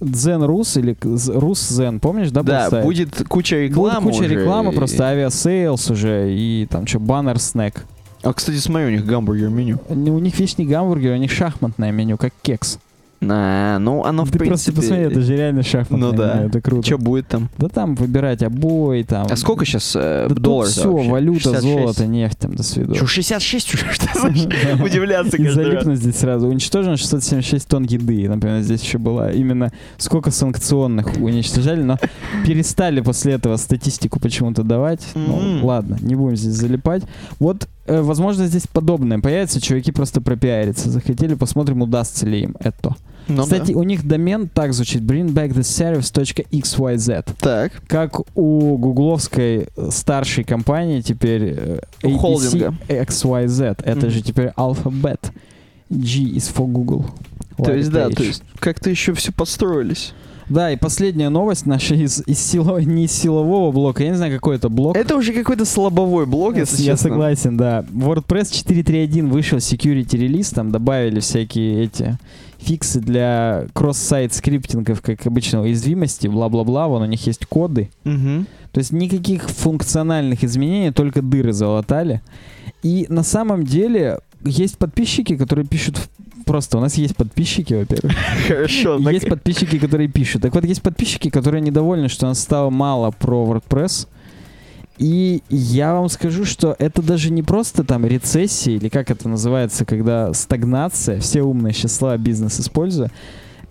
Zen Rus или Рус Zen, помнишь, да, Да, поставят? будет куча Будет рекламы куча уже, рекламы, просто Aviasales уже, и там что, Bannersnack. А, кстати, смотри, у них гамбургер меню. У них весь не гамбургер, у них шахматное меню, как кекс. А, ну, оно в Ты просто принципе... посмотри, это же реально шахматное Ну да. меню, это круто. Что будет там? Да там выбирать обои, там. А сколько сейчас Да тут долларов? все, валюта, 66? золото, нефть, там, до свидания. Что, 66 уже? Что *laughs* удивляться каждый залипнуть здесь сразу. Уничтожено 676 тонн еды. Например, здесь еще была именно сколько санкционных уничтожали, но перестали после этого статистику почему-то давать. Ну, ладно, не будем здесь залипать. Вот, э, возможно, здесь подобное появится. Чуваки просто пропиариться захотели. Посмотрим, удастся ли им это. Ну Кстати, да. у них домен так звучит bringbacktheservice.xyz. Так. Как у гугловской э, старшей компании теперь э, У ABC холдинга. XYZ. Это Мгм. же теперь Alphabet. G is for Google. То есть, да, то есть как-то еще все подстроились. Да, и последняя новость наша из, из силового, не из силового блока, я не знаю, какой это блок. Это уже какой-то слабовой блог, если я честно. согласен, да. WordPress 4.3.1 вышел security релиз, там добавили всякие эти фиксы для кросс-сайт скриптингов, как обычно, уязвимости, бла-бла-бла, вон у них есть коды. Мгм. То есть никаких функциональных изменений, только дыры залатали. И на самом деле есть подписчики, которые пишут в- Просто у нас есть подписчики, во-первых. *laughs* Хорошо. Есть подписчики, которые пишут. Так вот, есть подписчики, которые недовольны, что у нас стало мало про WordPress. И я вам скажу, что это даже не просто там рецессия, или как это называется, когда стагнация, все умные слова бизнес используя,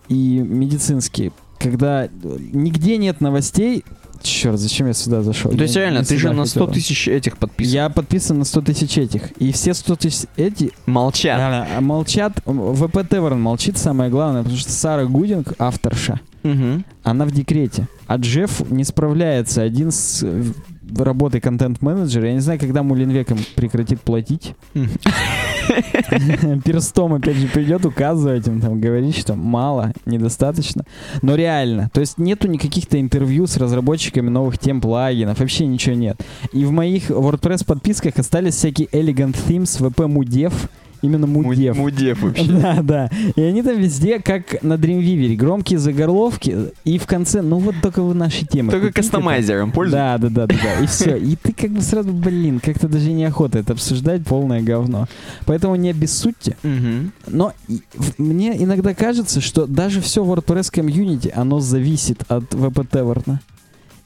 и медицинские, когда э, нигде нет новостей, черт, зачем я сюда зашел? То есть Я реально, ты же на хотел. 100 тысяч этих подписан. Я подписан на 100 тысяч этих. И все 100 тысяч эти Молчат. да, да, молчат. ВП Теверн молчит, самое главное, потому что Сара Гудинг, авторша, Мгм. она в декрете. А Джефф не справляется один с э, работой контент-менеджера. Я не знаю, когда Мулинвеком прекратит платить. *laughs* Перстом опять же придет указывать им, там, говорить, что мало, недостаточно. Но реально. То есть нету никаких-то интервью с разработчиками новых тем плагинов. Вообще ничего нет. И в моих WordPress подписках остались всякие Elegant Themes, VP Mudев. Именно Мудев. Мудев вообще. *laughs* Да, да. И они там везде, как на Dreamweaver, громкие заголовки, и в конце, ну вот только вы наши темы. Только купите кастомайзером пользуйтесь. Да, да, да, да, да. И все. И ты как бы сразу, блин, как-то даже неохота это обсуждать, полное говно. Поэтому не обессудьте. Но мне иногда кажется, что даже все WordPress комьюнити, оно зависит от VPT Варна.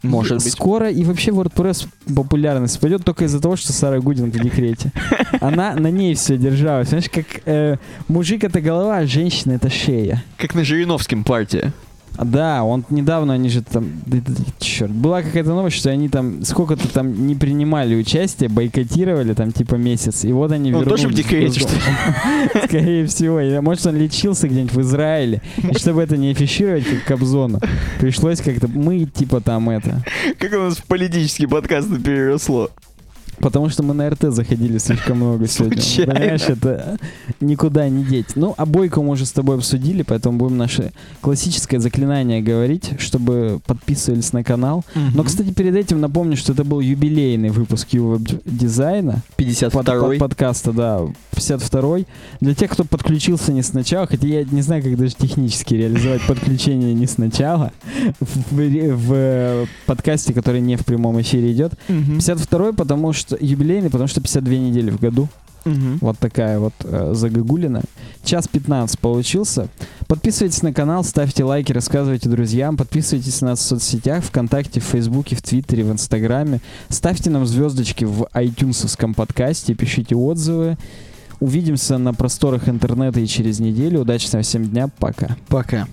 Может быть. Скоро и вообще WordPress популярность пойдет только из-за того, что Сара Гудин в декрете. *laughs* Она на ней все держалась. Знаешь, как э, мужик это голова, а женщина это шея. Как на Жириновском партии. Да, он недавно, они же там, черт, была какая-то новость, что они там сколько-то там не принимали участие, бойкотировали там типа месяц, и вот они Он вернулись. тоже в декрете, что ли? Скорее всего. Может, он лечился где-нибудь в Израиле, и чтобы это не афишировать как Кобзона, пришлось как-то, мы типа там это, Как у нас в политический подкаст переросло. Потому что мы на РТ заходили слишком много *laughs* сегодня. Случайно. Понимаешь, это никуда не деть. Ну, а Бойко мы уже с тобой обсудили, поэтому будем наше классическое заклинание говорить, чтобы подписывались на канал. Но, кстати, перед этим напомню, что это был юбилейный выпуск Ювеб дизайна. Под, 52-й. под- подкаста, да, 52-й. Для тех, кто подключился не сначала, хотя я не знаю, как даже технически реализовать подключение не сначала в, в- в, э, подкасте, который не в прямом эфире идет. Мгм. 52-й, потому что юбилейный, потому что 52 недели в году. Мгм. Вот такая вот э, загогулина. Час 15 получился. Подписывайтесь на канал, ставьте лайки, рассказывайте друзьям, подписывайтесь на нас в соцсетях, ВКонтакте, в Фейсбуке, в Твиттере, в Инстаграме. Ставьте нам звездочки в iTunes подкасте, пишите отзывы. Увидимся на просторах интернета и через неделю. Удачного всем дня. Пока. Пока.